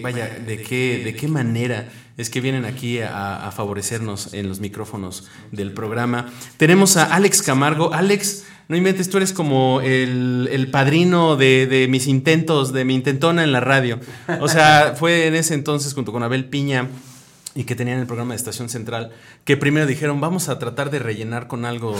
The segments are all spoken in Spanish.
Vaya, ¿de qué, ¿de qué manera es que vienen aquí a, favorecernos en los micrófonos del programa? Tenemos a Alex Camargo. Alex, no inventes, tú eres como el, el padrino de, de mis intentos, de mi intentona en la radio. O sea, fue en ese entonces junto con Abel Piña y que tenían el programa de Estación Central, que primero dijeron, vamos a tratar de rellenar con algo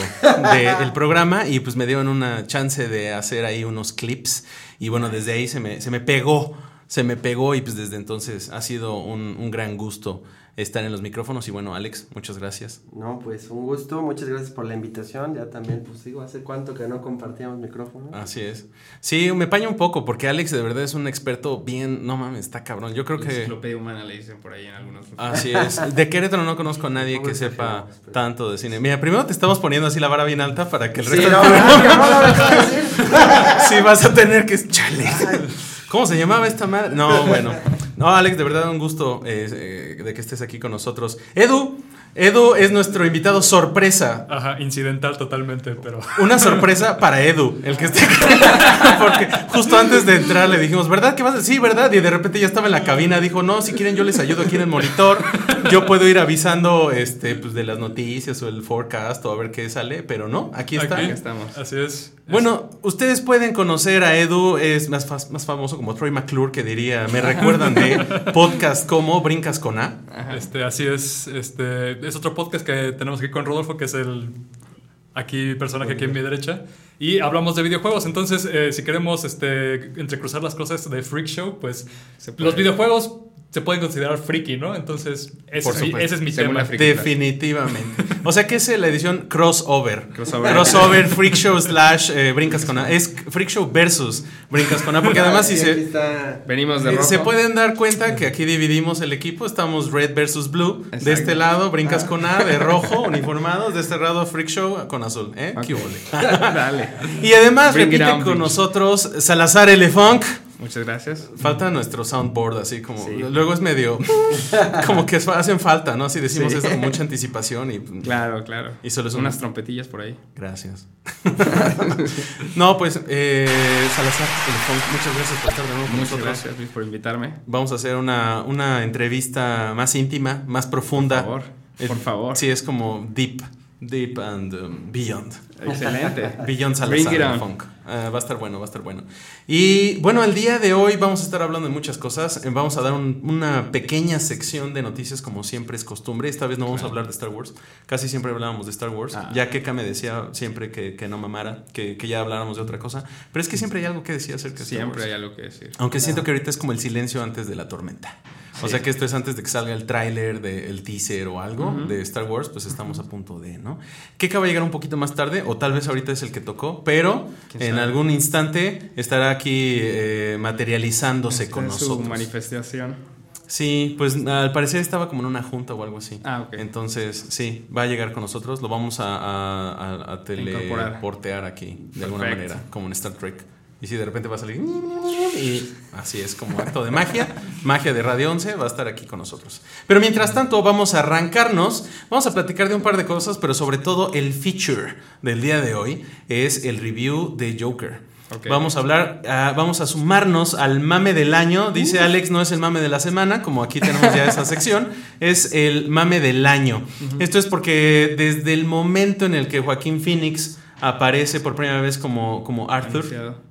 del programa y pues me dieron una chance de hacer ahí unos clips y bueno, desde ahí se me, se me pegó, se me pegó y pues desde entonces ha sido un, un gran gusto estar en los micrófonos y bueno, Alex, muchas gracias. No, pues un gusto, muchas gracias por la invitación. Ya también, pues digo, hace cuánto que no compartíamos micrófono. Así es. Sí, me paña un poco porque Alex de verdad es un experto bien, no mames, está cabrón. Yo creo que... Enciclopedia humana le dicen por ahí en algunos. Así es. De Querétaro no conozco a nadie que sepa tanto de cine. Mira, primero te estamos poniendo así la vara bien alta para que el Sí, resto no, del no, no, no, no. Sí, vas a tener que. Chale. ¿Cómo se llamaba esta madre? No, bueno. No, Alex, de verdad un gusto eh, eh, de que estés aquí con nosotros. Edu, Edu es nuestro invitado sorpresa. Ajá, incidental totalmente, pero. Una sorpresa para Edu, el que esté aquí. Porque justo antes de entrar le dijimos, ¿verdad que vas a Sí, ¿verdad? Y de repente ya estaba en la cabina, dijo, no, si quieren yo les ayudo aquí en el monitor. Yo puedo ir avisando este, pues, de las noticias o el forecast o a ver qué sale, pero no, aquí está. Aquí estamos. Así es. Bueno, ustedes pueden conocer a Edu, es más, más famoso como Troy McClure, que diría, me recuerdan de podcast como Brincas con A. Este, así es. Este, es otro podcast que tenemos aquí con Rodolfo, que es el aquí personaje aquí en mi derecha. Y hablamos de videojuegos. Entonces, eh, si queremos este, entrecruzar las cosas de Freak Show, pues los videojuegos se pueden considerar freaky, ¿no? Entonces, ese, Por es, mi, supuesto. ese es mi tema. Definitivamente. O sea que es la edición crossover. Crossover. Crossover, Freak Show slash eh, Brincas con A. Es Freak Show versus Brincas con A, porque además si se... está. Venimos de Eh, rojo. Se pueden dar cuenta que aquí dividimos el equipo, estamos red versus blue. De este lado, brincas con A, de rojo, uniformados. De este lado, Freak Show con azul. ¿eh? ¿Qué Ok. huele? Dale. Y además Bring it repite on, con bitch. nosotros Salazar Elefunk. Muchas gracias. Falta nuestro soundboard, así como. Sí. Luego es medio. como que hacen falta, ¿no? Si decimos Sí. eso con mucha anticipación y. Claro, claro. Y solo es un- unas trompetillas por ahí. Gracias. no, pues, eh, Salazar muchas gracias por estar de nuevo con Muchas nosotros. gracias Luis por invitarme. Vamos a hacer una, una entrevista más íntima, más profunda. Por favor, Eh, por favor. Sí, es como deep, deep and um, beyond. Excelente. Beyond Salazar funk. Ah, va a estar bueno, va a estar bueno. Y bueno, el día de hoy vamos a estar hablando de muchas cosas. Eh, Vamos a dar un- una pequeña sección de noticias como siempre es costumbre. Esta vez no vamos a hablar de Star Wars. Casi siempre hablábamos de Star Wars. Ah. Ya Keka me decía siempre que, que no mamara, que, que ya habláramos de otra cosa. Pero es que siempre hay algo que decir acerca de Star Siempre Wars. hay algo que decir. Aunque siento que ahorita es como el silencio antes de la tormenta. O sea que esto es antes de que salga el tráiler, de- el teaser o algo de Star Wars, pues estamos a punto de, ¿no? Que va a llegar un poquito más tarde, o tal vez ahorita es el que tocó, pero ¿Quién en algún instante estará aquí eh, materializándose Esta con es Su nosotros. manifestación. Sí, pues al parecer estaba como en una junta o algo así. Ah, ok. Entonces, sí, va a llegar con nosotros, lo vamos a, teleportear aquí, de alguna manera, como en Star Trek. Y si de repente va a salir y así es como acto de magia, magia de Radio 11 va a estar aquí con nosotros. Pero mientras tanto vamos a arrancarnos, vamos a platicar de un par de cosas, pero sobre todo el feature del día de hoy es el review de Joker. Ok. Vamos a hablar, ah, vamos a sumarnos al mame del año. Dice Alex, no es el mame de la semana, como aquí tenemos ya esa sección, es el mame del año. Esto es porque desde el momento en el que Joaquín Phoenix aparece por primera vez como, como Arthur,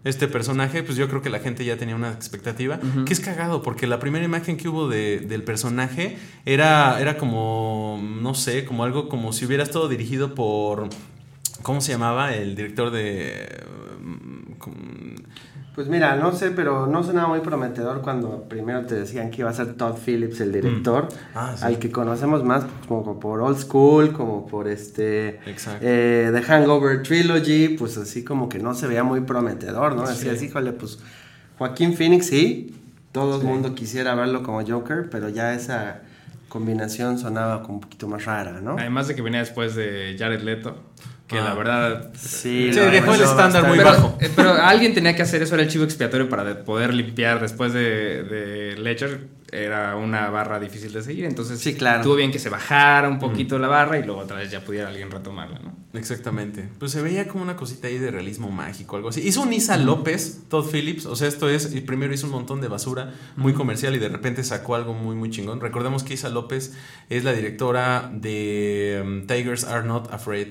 este personaje, pues yo creo que la gente ya tenía una expectativa. Que es cagado, porque la primera imagen que hubo de- del personaje era, era como, no sé, como algo como si hubiera estado dirigido por... ¿Cómo se llamaba? El director de... mm, Pues mira, no sé, pero no sonaba muy prometedor cuando primero te decían que iba a ser Todd Phillips el director, Ah, sí. al que conocemos más como por Old School, como por este eh, The Hangover Trilogy, pues así como que no se veía muy prometedor, ¿no? Decías, híjole, pues Joaquín Phoenix sí, todo el mundo quisiera verlo como Joker, pero ya esa combinación sonaba como un poquito más rara, ¿no? Además de que venía después de Jared Leto, que Ah. la verdad... Sí, Sí, no, dejó el estándar está muy pero, bajo. eh, pero alguien tenía que hacer eso, era el chivo expiatorio para de- poder limpiar después de, de Ledger. Era una barra difícil de seguir, entonces Sí, claro. tuvo bien que se bajara un poquito la barra y luego otra vez ya pudiera alguien retomarla, ¿no? Exactamente. Pues se veía como una cosita ahí de realismo mágico, algo así. Hizo un Isa López, Todd Phillips. O sea, esto es. Y primero hizo un montón de basura muy comercial y de repente sacó algo muy, muy chingón. Recordemos que Isa López es la directora de um, Tigers Are Not Afraid.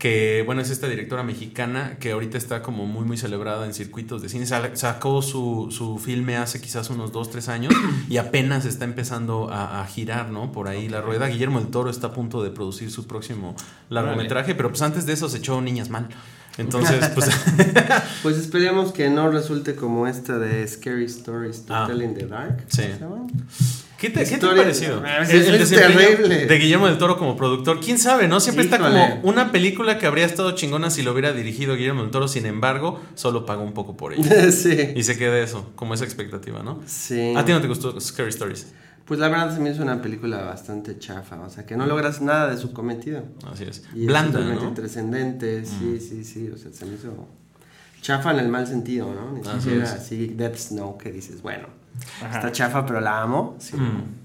Que bueno, es esta directora mexicana que ahorita está como muy, muy celebrada en circuitos de cine. Sa- Sacó su, su filme hace quizás unos 2, 3 años y apenas está empezando a, a girar, ¿no? Por ahí la rueda. Guillermo del Toro está a punto de producir su próximo largometraje, pero pues antes de eso se echó Niñas Mal. Entonces, pues. Pues esperemos que no resulte como esta de Scary Stories to Ah. Tell in the Dark. Sí. ¿Cómo se llama? ¿Qué te, qué te ha parecido? Es- El- el es desempeño terrible. De Guillermo del Toro como productor. ¿Quién sabe, no? Siempre está como una película que habría estado chingona si lo hubiera dirigido Guillermo del Toro. Sin embargo, solo pagó un poco por ella. sí. Y se queda eso, como esa expectativa, ¿no? Sí. ¿A ti no te gustó Scary Stories? Pues la verdad se me hizo una película bastante chafa, o sea, que no logras nada de su cometido. Así es. Y Blanda, es totalmente ¿no? Mm. trascendente, sí, sí, sí, o sea, se me hizo chafa en el mal sentido, ¿no? Ni siquiera así Death Snow que dices, bueno, Ajá. está chafa pero la amo. Sí. Mm.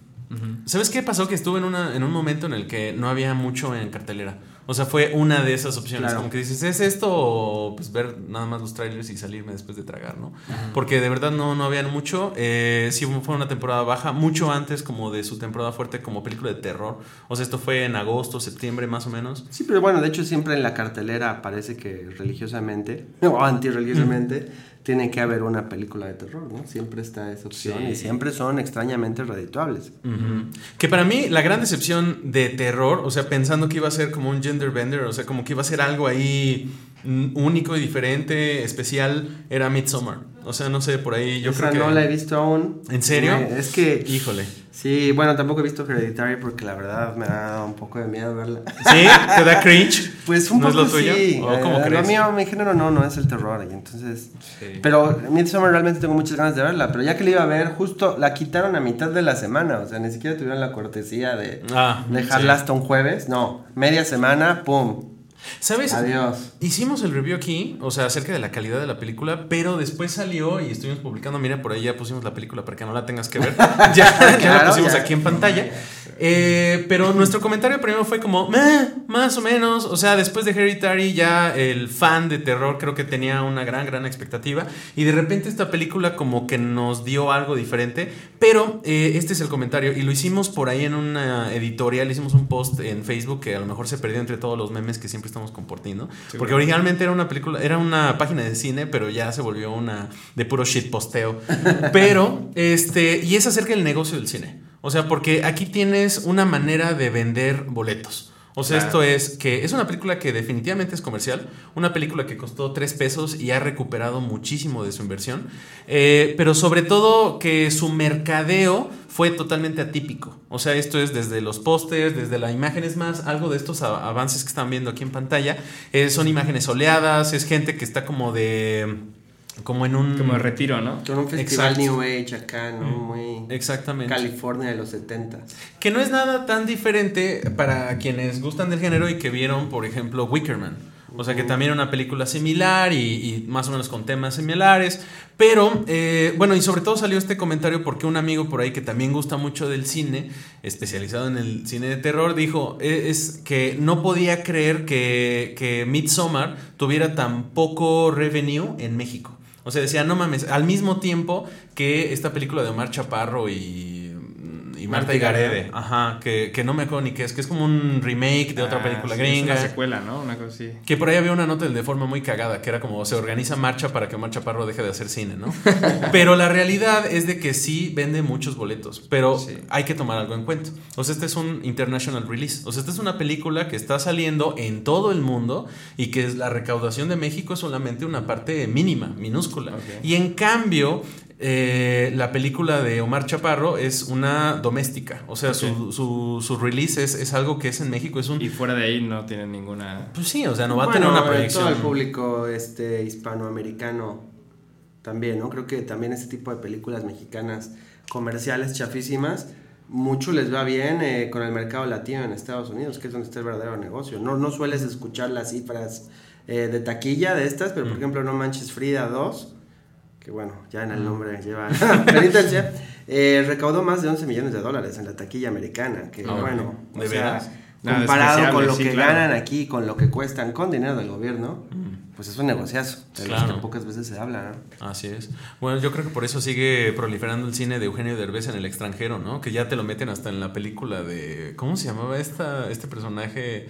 ¿Sabes qué pasó? Que estuve en, una, en un momento en el que no había mucho en cartelera. O sea, fue una de esas opciones. Claro. Como que dices, ¿es esto o pues ver nada más los trailers y salirme después de tragar, ¿no? Porque de verdad no, no habían mucho. Eh, sí fue una temporada baja, mucho antes como de su temporada fuerte como película de terror. O sea, esto fue en agosto, septiembre más o menos. Sí, pero bueno, de hecho siempre en la cartelera parece que religiosamente o antirreligiosamente tiene que haber una película de terror, ¿no? Siempre está esa opción Sí. y siempre son extrañamente redituables. Que para mí la gran decepción de terror, o sea, pensando que iba a ser como un gender bender, o sea, como que iba a ser algo ahí único y diferente, especial, era Midsommar. O sea, no sé, por ahí yo Esa creo que... no la he visto aún. ¿En serio? Es que Híjole. Sí, bueno, tampoco he visto Hereditary porque la verdad me da un poco de miedo verla. ¿Sí? ¿Te da cringe? Pues un ¿No es poco lo tuyo? sí. ¿O cómo Eh, crees? Lo mío, mi género no, no es el terror. Y entonces. Sí. Pero Midsommar realmente tengo muchas ganas de verla. Pero ya que la iba a ver, justo la quitaron a mitad de la semana. O sea, ni siquiera tuvieron la cortesía de Ah, dejarla sí. hasta un jueves. No, media semana, pum. ¿Sabes? Adiós. Hicimos el review aquí, o sea, acerca de la calidad de la película, pero después salió y estuvimos publicando, mira, por ahí ya pusimos la película para que no la tengas que ver. ya, ya la Claro, pusimos ya. aquí en pantalla. Eh, pero nuestro comentario primero fue como, "Meh, más o menos. O sea, después de Hereditary ya el fan de terror creo que tenía una gran, gran expectativa. Y de repente esta película como que nos dio algo diferente. Pero eh, este es el comentario. Y lo hicimos por ahí en una editorial, hicimos un post en Facebook que a lo mejor se perdió entre todos los memes que siempre estamos compartiendo. Porque originalmente era una película, era una página de cine, pero ya se volvió una de puro shit posteo. Pero, este, y es acerca del negocio del cine. O sea, porque aquí tienes una manera de vender boletos. O sea, esto es que es una película que definitivamente es comercial, una película que costó 3 pesos y ha recuperado muchísimo de su inversión, eh, pero sobre todo que su mercadeo fue totalmente atípico. O sea, esto es desde los pósters, desde la imagen, es más, algo de estos avances que están viendo aquí en pantalla, eh, son imágenes soleadas, es gente que está como de... como en un... Como de retiro, ¿no? Con un festival Exacto. New Age acá, ¿no? Muy. Exactamente. California de los 70. Que no es nada tan diferente para quienes gustan del género y que vieron, por ejemplo, Wickerman. O sea, que también era una película similar y, y más o menos con temas similares. Pero, eh, bueno, y sobre todo salió este comentario porque un amigo por ahí que también gusta mucho del cine, especializado en el cine de terror, dijo eh, es que no podía creer que, que Midsommar tuviera tan poco revenue en México. O sea, decía, no mames, al mismo tiempo que esta película de Omar Chaparro y y Marta y Garede. Ajá, que, que no me acuerdo ni qué es, que es como un remake de otra Ah, película sí, gringa. Es una secuela, ¿no? Una cosa así. Que por ahí había una nota de forma muy cagada, que era como se organiza marcha para que Marcha Parro deje de hacer cine, ¿no? pero la realidad es de que sí vende muchos boletos, pero Sí. hay que tomar algo en cuenta. O sea, este es un international release. O sea, esta es una película que está saliendo en todo el mundo y que es la recaudación de México es solamente una parte mínima, minúscula. Y en cambio, eh, la película de Omar Chaparro es una doméstica. O sea, su, su, su release es, es algo que es en México, es un... Y fuera de ahí no tienen ninguna. Pues sí, o sea, no va a tener una eh, proyección. Todo el público este, hispanoamericano también, ¿no? Creo que también este tipo de películas mexicanas comerciales chafísimas, mucho les va bien eh, con el mercado latino en Estados Unidos, que es donde está el verdadero negocio. No, no sueles escuchar las cifras eh, de taquilla de estas, pero por ejemplo No Manches Frida 2, que bueno, ya en el nombre lleva penitencia, eh, recaudó más de 11 millones de dólares en la taquilla americana, que Ah, bueno, o ¿de sea, veras? Nada comparado con lo sí, que claro. ganan aquí, con lo que cuestan con dinero del gobierno, pues es un negociazo, de los Claro. que pocas veces se habla, ¿no? Así es. Bueno, yo creo que por eso sigue proliferando el cine de Eugenio Derbez en el extranjero, ¿no? Que ya te lo meten hasta en la película de... ¿Cómo se llamaba esta, este personaje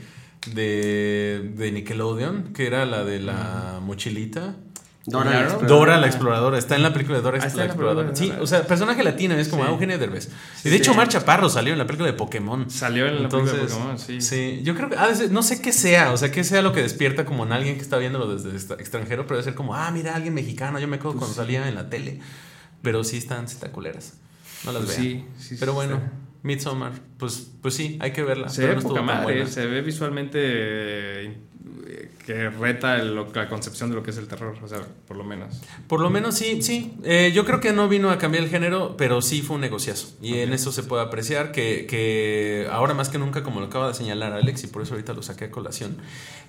de, de Nickelodeon? Que era la de la mochilita. Dora Claro. la exploradora. Dora la exploradora, está en la película de Dora Ah, está la la exploradora. Sí, o sea, personaje latino es como Sí. ah, Eugenio Derbez. Y de hecho. Omar Chaparro salió en la película de Pokémon. Salió en la película de Entonces, Pokémon, sí. sí, yo creo que ha de ser- no sé qué sea, o sea, qué sea lo que despierta como en alguien que está viéndolo desde extranjero, pero debe ser como, ah, mira, alguien mexicano, yo me acuerdo Pues cuando salía en la tele, pero sí están citaculeras, no las Pues vean. sí, sí, pero sí, bueno, está. Midsommar, pues, pues sí, hay que verla. Se pero ve no poca madre, se ve visualmente que reta lo- la concepción de lo que es el terror, o sea, por lo menos. Por lo menos sí, sí. Eh, yo creo que no vino a cambiar el género, pero sí fue un negociazo. Y en eso se puede apreciar que, que ahora más que nunca, como lo acaba de señalar Alex, y por eso ahorita lo saqué a colación,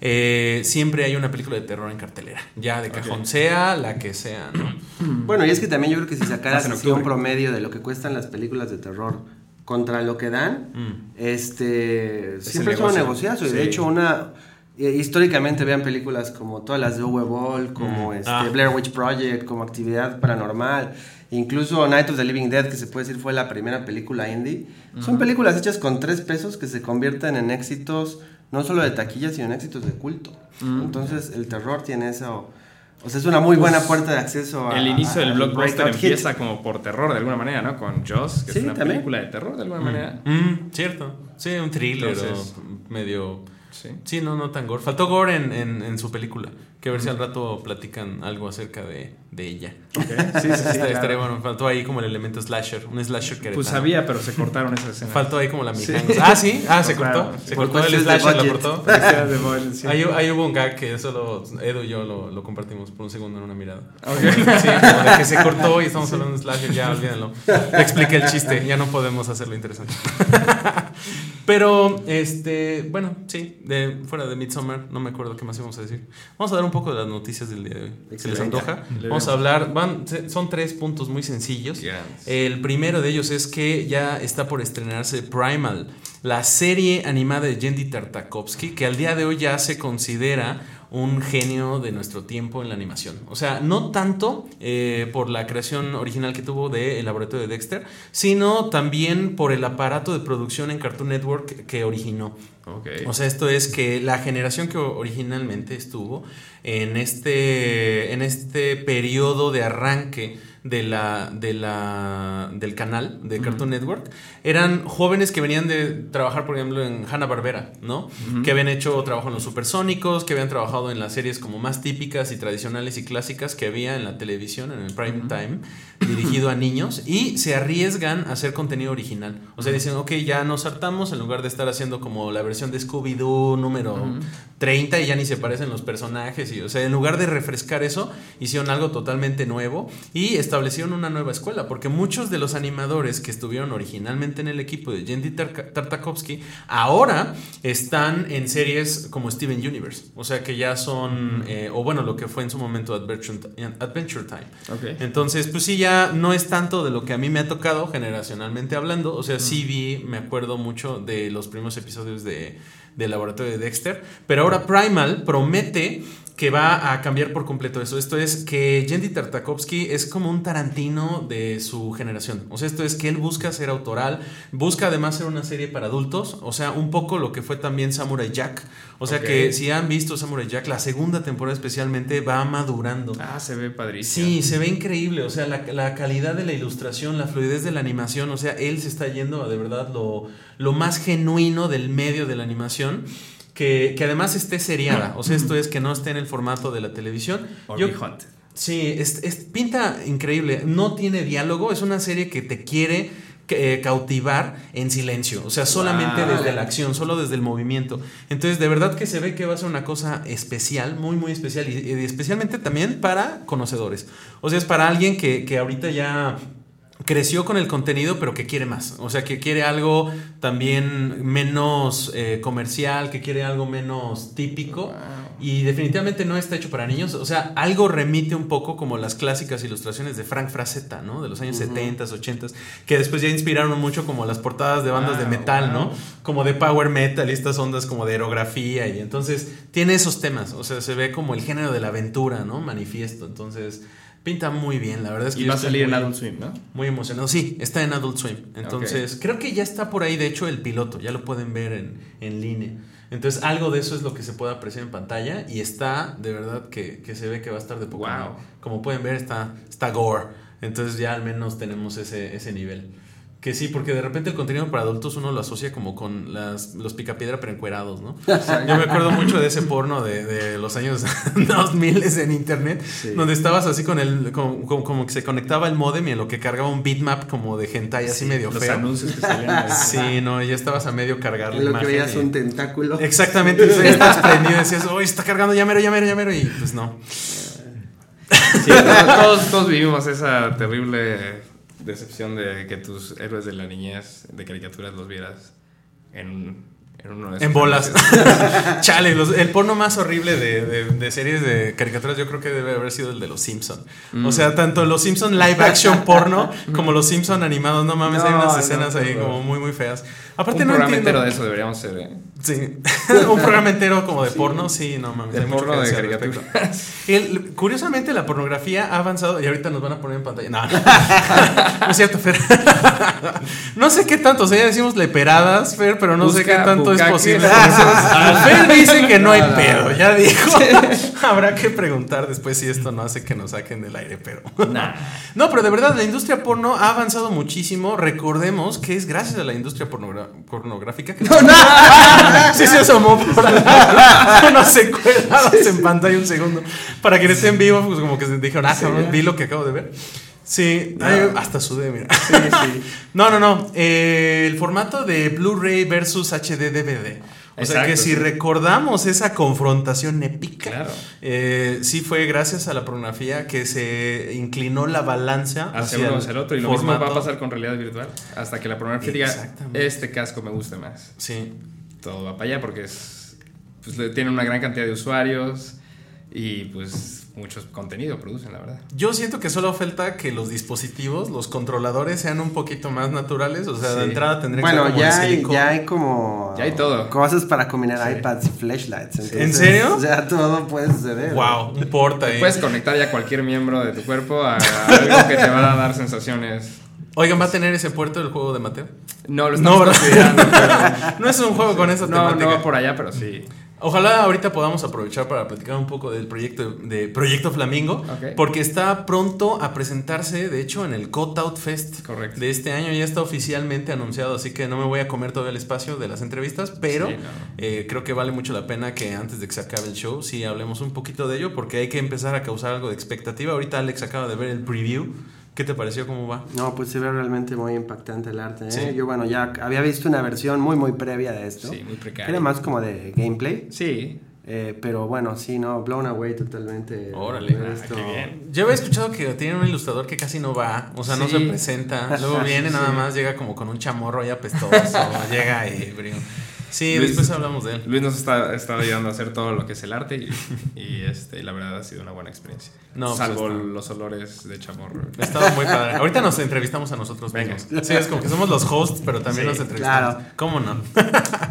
eh, siempre hay una película de terror en cartelera. Ya de cajón, sea la que sea, ¿no? Bueno, y es que también yo creo que si sacaras un promedio de lo que cuestan las películas de terror contra lo que dan, Mm. este siempre es un negocio. negociazo. Y de hecho, una históricamente vean películas como todas las de Uwe Boll, como este, Ah. Blair Witch Project, como Actividad Paranormal, incluso Night of the Living Dead, que se puede decir fue la primera película indie. Son películas hechas con tres pesos que se convierten en éxitos no solo de taquilla, sino en éxitos de culto. Entonces, el terror tiene eso. O sea, es una muy buena puerta de acceso a. Pues, el inicio a- del blockbuster hit. empieza como por terror de alguna manera, ¿no? Con Joss, que Sí, es una también. película de terror de alguna manera. Mm, cierto. Sí, un thriller Entonces- o medio... Sí. Sí, no, no tan gore. Faltó gore en, en, en su película. Que a ver si al rato platican algo acerca de, de ella. Ok, Sí, sí, sí. Esta- claro. bueno. Faltó ahí como el elemento slasher. Un slasher que Pues había, pero se cortaron esa escena. Faltó ahí como la Sí. mijanga. Ah, sí. Ah, se cortó. sí. Se cortó el slasher, la budget. cortó. Sí. Ahí, ahí hubo un gag que solo Edu y yo lo, lo compartimos por un segundo en una mirada. Ok. Sí, como de que se cortó y estamos hablando de slasher, ya olvídenlo. Le expliqué el chiste, ya no podemos hacerlo interesante. Pero, este, bueno, sí, de, fuera de Midsommar, no me acuerdo qué más íbamos a decir. Vamos a dar un poco de las noticias del día de hoy. ¿Se les antoja? Le Vamos a hablar, van, son tres puntos muy sencillos. El primero de ellos es que ya está por estrenarse Primal, la serie animada de Yendi Tartakovsky, que al día de hoy ya se considera un genio de nuestro tiempo en la animación. O sea, no tanto eh, por la creación original que tuvo de El Laboratorio de Dexter, sino también por el aparato de producción en Cartoon Network que originó. Ok. O sea, esto es que la generación que originalmente estuvo en este, en este periodo de arranque de la, de la, del canal de Cartoon Network eran jóvenes que venían de trabajar, por ejemplo, en Hanna-Barbera, ¿no? Que habían hecho trabajo en los supersónicos, que habían trabajado en las series como más típicas y tradicionales y clásicas que había en la televisión, en el prime time, dirigido a niños, y se arriesgan a hacer contenido original. O sea, dicen, ok, ya nos hartamos en lugar de estar haciendo como la versión de Scooby-Doo número 30 y ya ni se parecen los personajes. Y, o sea, en lugar de refrescar eso, hicieron algo totalmente nuevo y establecieron una nueva escuela, porque muchos de los animadores que estuvieron originalmente en el equipo de Jendy Tar- Tartakovsky ahora están en series como Steven Universe. O sea, que ya son, eh, o bueno, lo que fue en su momento Adventure, Time. Entonces, pues sí, ya no es tanto de lo que a mí me ha tocado generacionalmente hablando. O sea, sí vi, me acuerdo mucho de los primeros episodios de, de Laboratorio de Dexter. Pero ahora Primal promete que va a cambiar por completo eso. Esto es que Jendy Tartakovsky es como un Tarantino de su generación. O sea, esto es que él busca ser autoral, busca además ser una serie para adultos, o sea, un poco lo que fue también Samurai Jack. O sea que si han visto Samurai Jack, la segunda temporada especialmente va madurando. Ah, se ve padrísimo. Sí, se ve increíble, o sea, la, la calidad de la ilustración, la fluidez de la animación, o sea, él se está yendo a de verdad lo, lo más genuino del medio de la animación, que, que además esté seriada, o sea, esto es que no esté en el formato de la televisión. Or Yo-. Sí, es, es- pinta increíble, no tiene diálogo, es una serie que te quiere eh, cautivar en silencio, o sea, solamente Wow. desde la acción, solo desde el movimiento. Entonces, de verdad que se ve que va a ser una cosa especial, muy, muy especial, y, y especialmente también para conocedores. O sea, es para alguien que, que ahorita ya creció con el contenido, pero que quiere más. O sea, que quiere algo también menos eh, comercial, que quiere algo menos típico. Y definitivamente no está hecho para niños. O sea, algo remite un poco como las clásicas ilustraciones de Frank Frazetta, ¿no? De los años 70, 80, que después ya inspiraron mucho como las portadas de bandas de Wow, metal, ¿no? Como de power metal y estas ondas como de aerografía. Y entonces tiene esos temas. O sea, se ve como el género de la aventura, ¿no? Manifiesto. Entonces, pinta muy bien. La verdad es que Y va a salir en Adult Swim, ¿no? muy emocionado. Sí, está en Adult Swim. Entonces, creo que ya está por ahí, de hecho, el piloto. Ya lo pueden ver en, en línea. Entonces, algo de eso es lo que se puede apreciar en pantalla. Y está, de verdad, que, que se ve que va a estar de poco. Wow. Como pueden ver, está, está gore. Entonces, ya al menos tenemos ese, ese nivel. Que sí, porque de repente el contenido para adultos uno lo asocia como con las, los picapiedra pero encuerados, ¿no? Yo me acuerdo mucho de ese porno de, de los años 2000 en internet, donde estabas así con el, como, como- como que se conectaba el modem y en lo que cargaba un bitmap como de hentai así medio Los feo. anuncios que salían ahí. Sí, no, ya estabas a medio cargar la lo que imagen. veías y- un tentáculo. Exactamente, y ya estabas prendido y decías, uy, está cargando, ya mero, ya mero, ya mero", y pues no. Sí, todos, todos- todos vivimos esa terrible decepción de que tus héroes de la niñez de caricaturas los vieras en, en uno de esos En bolas. Chale, los- el porno más horrible de, de- de series de caricaturas yo creo que debe haber sido el de los Simpson. Mm. O sea, tanto los Simpson live action porno como los Simpson animados, no mames, hay unas no, escenas ahí como muy muy feas. Aparte Un no programa entiendo. entero de eso deberíamos ser, ¿eh? Sí. un programa entero como de porno, sí, no mames. De hay mucho porno que de caricaturas. El- curiosamente la pornografía ha avanzado y ahorita nos van a poner en pantalla. No, no es cierto, Fer. no sé qué tanto, o sea, ya decimos leperadas, Fer, pero no sé qué tanto es posible. Fer dice que no hay pedo, ya dijo. Habrá que preguntar después si esto no hace que nos saquen del aire, pero. No, pero de verdad, la industria porno ha avanzado muchísimo. Recordemos que es gracias a la industria pornogra- pornográfica que. sí se asomó por unos secuelados en pantalla un segundo. Para que esté en vivo, pues como que se dijeron, ah, vi lo que acabo de ver. Sí, ay, hasta sudé, mira. No, no, no. eh, el formato de Blu-ray versus HD DVD. O sea que si sí. recordamos esa confrontación épica, Claro. eh, sí fue gracias a la pornografía que se inclinó la balanza Hacia hacia uno el hacia el otro. Y lo mismo va a pasar con realidad virtual. Hasta que la pornografía diga, este casco me gusta más. Sí. Todo va para allá porque es, pues, tiene una gran cantidad de usuarios y pues muchos contenido producen, la verdad. Yo siento que solo falta que los dispositivos, los controladores sean un poquito más naturales. O sea, de Sí. entrada tendría que Bueno, ser como ya de hay, ya hay como. Ya hay todo. Cosas para combinar Sí. iPads y flashlights. entonces, ¿En serio? Ya todo puede suceder. Wow, un porta ahí. Puedes conectar ya cualquier miembro de tu cuerpo a algo que te va a dar sensaciones. Oigan, ¿va a tener ese puerto el juego de Mateo? No, lo No, estamos ¿verdad? considerando, No es un juego con esa pero- No, temática. no va por allá, pero sí. Ojalá ahorita podamos aprovechar para platicar un poco del proyecto de Proyecto Flamingo, Ok. porque está pronto a presentarse, de hecho, en el Cutout Fest Correcto. de este año ya está oficialmente anunciado, así que no me voy a comer todo el espacio de las entrevistas, pero Sí, no. eh, creo que vale mucho la pena que antes de que se acabe el show, sí hablemos un poquito de ello, porque hay que empezar a causar algo de expectativa. Ahorita Alex acaba de ver el preview. ¿Qué te pareció? ¿Cómo va? No, pues se ve realmente muy impactante el arte. ¿eh? Sí. Yo, bueno, ya había visto una versión muy, muy previa de esto. Sí, muy precario. Era más como de gameplay. Sí. eh, pero bueno, sí, no, blown away totalmente. Órale. Ah, qué bien. Yo había escuchado que tienen un ilustrador que casi no va, o sea, no se presenta, luego viene nada más, llega como con un chamorro ahí apestoso, llega ebrio. Sí, Luis- después hablamos de él. Luis nos está, está ayudando a hacer todo lo que es el arte y, y, este, la verdad ha sido una buena experiencia. No, pues Salvo está- los olores de chamorro. Ha estado muy padre. Ahorita nos entrevistamos a nosotros Venga. mismos. Sí, es como que somos los hosts, pero también Sí, nos entrevistamos. claro. ¿Cómo no?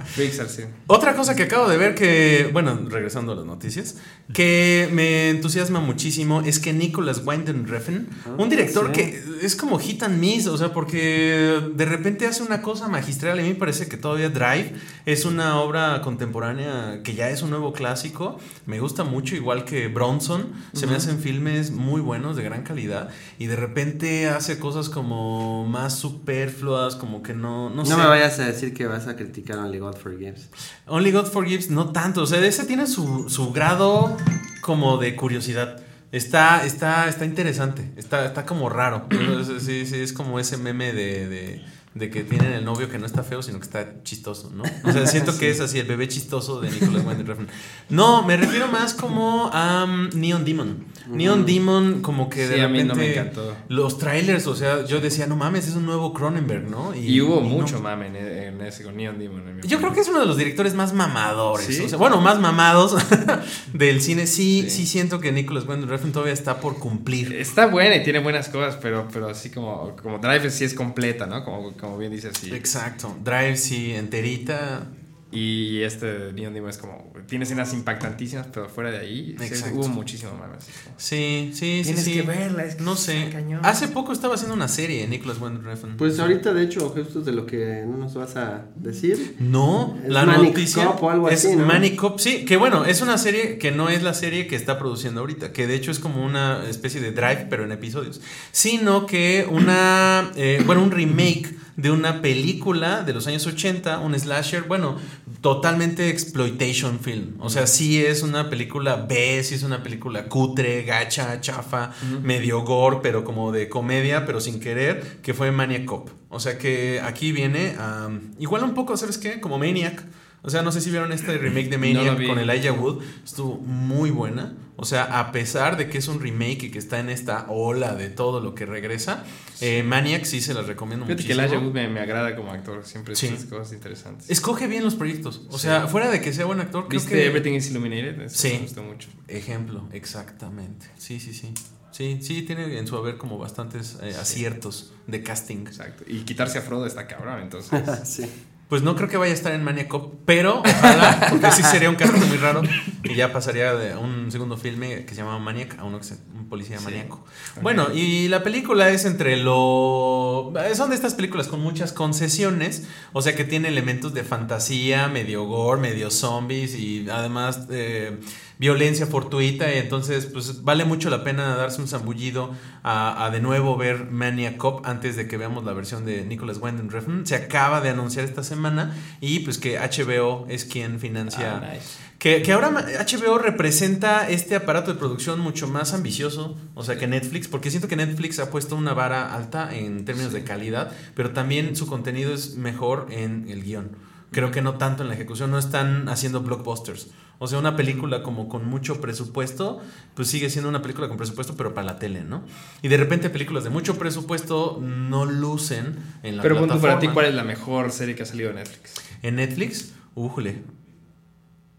Otra cosa que acabo de ver que, bueno, regresando a las noticias, que me entusiasma muchísimo es que Nicholas Winding Refn, un director sí. que es como hit and miss, o sea, porque de repente hace una cosa magistral. A mí me parece que todavía Drive es una obra contemporánea que ya es un nuevo clásico. Me gusta mucho, igual que Bronson. Se me hacen filmes muy buenos, de gran calidad. Y de repente hace cosas como más superfluas, como que no. No, No, sé. me vayas a decir que vas a criticar Only God Forgives. Only God Forgives, no tanto. O sea, ese tiene su, su grado como de curiosidad. Está, está, está interesante. Está, está como raro. Sí, sí, es como ese meme de, de, de que tienen el novio que no está feo, sino que está chistoso, ¿no? O sea, siento que es así, el bebé chistoso de Nicholas Winding Refn. No, me refiero más como a um, Neon Demon. Neon Demon, como que de Sí, a mí repente. no me encantó. Los trailers, o sea, yo decía, no mames, es un nuevo Cronenberg, ¿no? Y, hubo no- mucho mame en, en ese con Neon Demon. en mi yo creo que es uno de los directores más mamadores. ¿Sí? o sea, bueno, más mamados del cine. Sí, sí, Sí. siento que Nicholas Winding Refn todavía está por cumplir. Está buena y tiene buenas cosas, pero, pero así como, como Drive sí es completa, ¿no? Como, como bien dices, sí. Exacto. Drive, sí, enterita. Y este Neon Demon es como, tiene escenas impactantísimas, pero fuera de ahí sí, hubo muchísimo mame. así como- Sí, sí, sí. Tienes sí. que verla, es que No sé. cañón. Hace poco estaba haciendo una serie, Nicholas Winding. Pues ahorita, de hecho, justo de lo que no nos vas a decir. No, Es la Manic noticia Cop o algo es así, ¿no? Manic Cop, sí, que bueno, es una serie que no es la serie que está produciendo ahorita, que de hecho es como una especie de drive, pero en episodios, sino que una, eh, bueno, un remake de una película de los años 80, un slasher, bueno, totalmente exploitation film, o sea, sí es una película B, sí es una película cutre, gacha, chafa, medio gore, pero como de comedia, pero sin querer, que fue Maniac Cop. O sea que aquí viene a, igual un poco, ¿sabes qué? Como Maniac. O sea, no sé si vieron este remake de No Maniac vi. con Elijah Wood. Estuvo muy buena. O sea, a pesar de que es un remake y que está en esta ola de todo lo que regresa, eh, Maniac sí se las recomiendo Fíjate que muchísimo. Elijah Wood me, me agrada como actor, siempre Sí. cosas interesantes. Escoge bien los proyectos. O sea, fuera de que sea buen actor, creo ¿Viste que... Everything is Illuminated? Eso Sí. Me gustó mucho. Ejemplo, exactamente. Sí, sí, sí. Sí, sí, tiene en su haber como bastantes eh, aciertos de casting. Exacto. Y quitarse a Frodo está cabrón, entonces. sí. Pues no creo que vaya a estar en Maniac Cop, pero ojalá, porque sí sería un carácter muy raro y ya pasaría de un segundo filme que se llama Maniac a uno que es un policía maníaco. Bueno, y la película es entre lo... Son de estas películas con muchas concesiones, o sea que tiene elementos de fantasía, medio gore, medio zombies y además eh, violencia fortuita y entonces pues vale mucho la pena darse un zambullido a, a de nuevo ver Maniac Cop antes de que veamos la versión de Nicholas Winding Refn. Se acaba de anunciar esta semana y pues que HBO es quien financia... Ah, nice. Que, que ahora HBO representa este aparato de producción mucho más ambicioso, o sea, que Netflix, porque siento que Netflix ha puesto una vara alta en términos de calidad, pero también su contenido es mejor en el guion. Creo que no tanto en la ejecución, no están haciendo blockbusters. O sea, una película como con mucho presupuesto, pues sigue siendo una película con presupuesto, pero para la tele, ¿no? Y de repente películas de mucho presupuesto no lucen en la Pero punto para ti, plataforma. ¿cuál es la mejor serie que ha salido de Netflix? En Netflix, újule,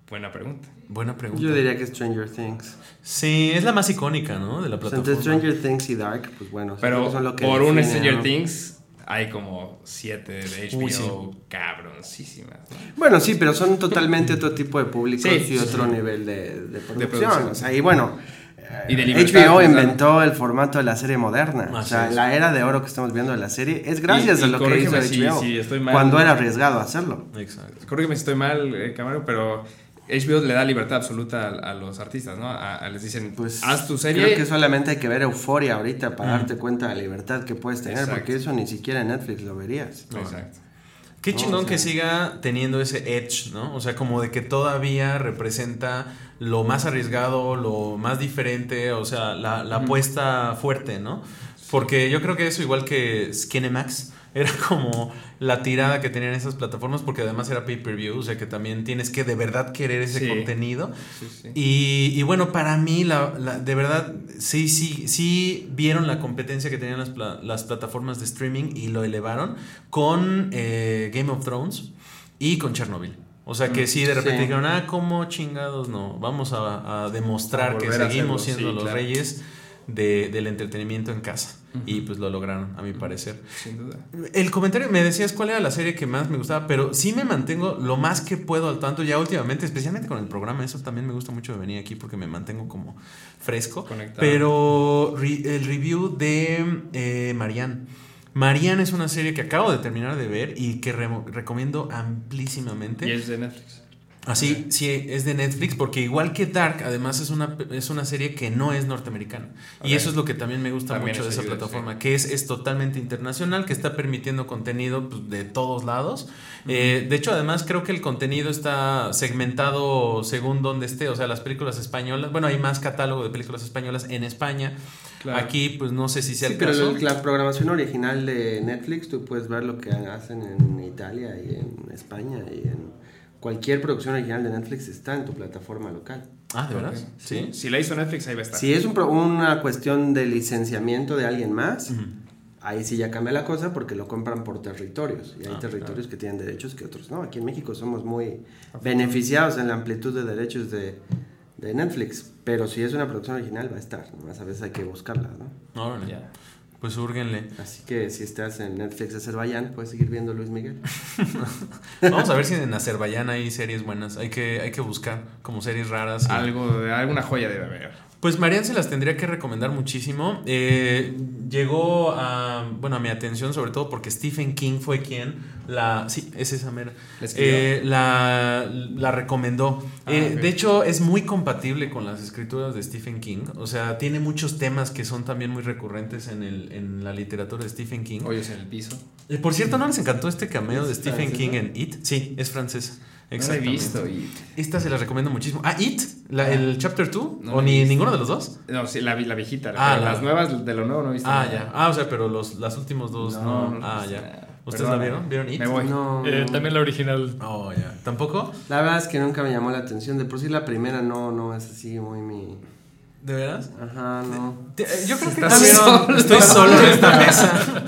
Buena pregunta. buena pregunta. Yo diría que Stranger Things. Sí, es la más icónica, ¿no? De la plataforma. entre Stranger Things y Dark, pues bueno. Pero son lo que por un Stranger ¿no? Things hay como siete de HBO Uy, sí. cabroncísimas. ¿no? Bueno, sí, pero son totalmente otro tipo de públicos Sí, y otro sí. nivel de, de producción. producción. O sea, y bueno, Y de eh, libertad, HBO inventó el formato de la serie moderna. o sea, la era de oro que estamos viendo de la serie es gracias Y- a y lo que hizo si- HBO. si estoy mal. cuando era arriesgado hacerlo. Exacto. Corrígeme si estoy mal, eh, Camargo, pero HBO le da libertad absoluta a, a los artistas, ¿no? A- a- les dicen, Pues haz tu serie. Creo que solamente hay que ver Euforia ahorita para darte cuenta de la libertad que puedes tener, Exacto. porque eso ni siquiera en Netflix lo verías. Exacto. Qué No, chingón o sea- que siga teniendo ese edge, ¿no? O sea, como de que todavía representa lo más arriesgado, lo más diferente, o sea, la, la apuesta fuerte, ¿no? Porque yo creo que eso, igual que Skinemax, era como la tirada que tenían esas plataformas, porque además era pay-per-view, o sea que también tienes que de verdad querer ese Sí. contenido. Sí, sí. Y, y bueno, para mí, la, la- de verdad, sí, sí, sí vieron la competencia que tenían las, pla- las plataformas de streaming y lo elevaron con eh, Game of Thrones y con Chernobyl. O sea que sí, de repente Sí. dijeron, ah, ¿cómo chingados no? Vamos a, a demostrar A que seguimos hacerlo, siendo sí, los claro. reyes de- del entretenimiento en casa. Y pues lo lograron, a mi parecer. Sin duda. El comentario me decías cuál era la serie que más me gustaba, pero sí me mantengo lo más que puedo al tanto ya últimamente, especialmente con el programa. Eso también me gusta mucho de venir aquí porque me mantengo como fresco. Conectado. Pero re- el review de eh, Marianne. Marianne es una serie que acabo de terminar de ver y que recomiendo amplísimamente. Y es de Netflix. Así, sí, es de Netflix, porque igual que Dark, además es una, es una serie que no es norteamericana. Y eso es lo que también me gusta También mucho de esa ayuda, plataforma, sí. que es, es totalmente internacional, que está permitiendo contenido pues, de todos lados. Eh, de hecho, además creo que el contenido está segmentado según donde esté, o sea, las películas españolas, bueno, hay más catálogo de películas españolas en España. Claro. Aquí, pues no sé si sea Sí, el pero caso. la programación original de Netflix, tú puedes ver lo que hacen en Italia y en España y en cualquier producción original de Netflix está en tu plataforma local. Ah, ¿de verdad? Sí. Si la hizo Netflix, ahí va a estar. Si es un pro- una cuestión de licenciamiento de alguien más, ahí sí ya cambia la cosa porque lo compran por territorios. Y hay Ah, territorios que tienen derechos que otros no. Aquí en México somos muy beneficiados en la amplitud de derechos de, de Netflix. Pero si es una producción original va a estar. Nomás a veces hay que buscarla, ¿no? Órale. Ya. Pues úrguenle. Así que si estás en Netflix de Azerbaiyán, puedes seguir viendo Luis Miguel. Vamos a ver si en Azerbaiyán hay series buenas. Hay que, hay que buscar como series raras. y- Algo de alguna joya debe haber. Pues Marian se las tendría que recomendar muchísimo. Eh, llegó a, bueno, a mi atención sobre todo porque Stephen King fue quien la, sí, es esa mera. Eh, la, la recomendó. Ah, Eh. De hecho, es muy compatible con las escrituras de Stephen King. O sea, tiene muchos temas que son también muy recurrentes en, el, en la literatura de Stephen King. Hoyos en el piso. Eh, por cierto, ¿no les encantó este cameo de ¿Es Stephen francesa? King en It? Sí, es francesa. No la he visto. Y... Esta se las recomiendo muchísimo. Ah, It, la- el Chapter 2, No o la ni visto. ninguno de los dos. No, sí, la, vi- la viejita. Ah, la- las nuevas de lo nuevo no he visto. Ah, nada. ya. Ah, o sea, pero los, las últimos dos no. No, no, ah, no, ya. nada. ¿Ustedes la vieron? ¿Vieron It? Me voy. No, Eh, no. también la original. Oh, ya. ¿Tampoco? La verdad es que nunca me llamó la atención. De por sí la primera no, no es así muy mi... ¿De veras? Ajá, no. Te- eh, Yo creo que Estás también solo. estoy solo en esta mesa.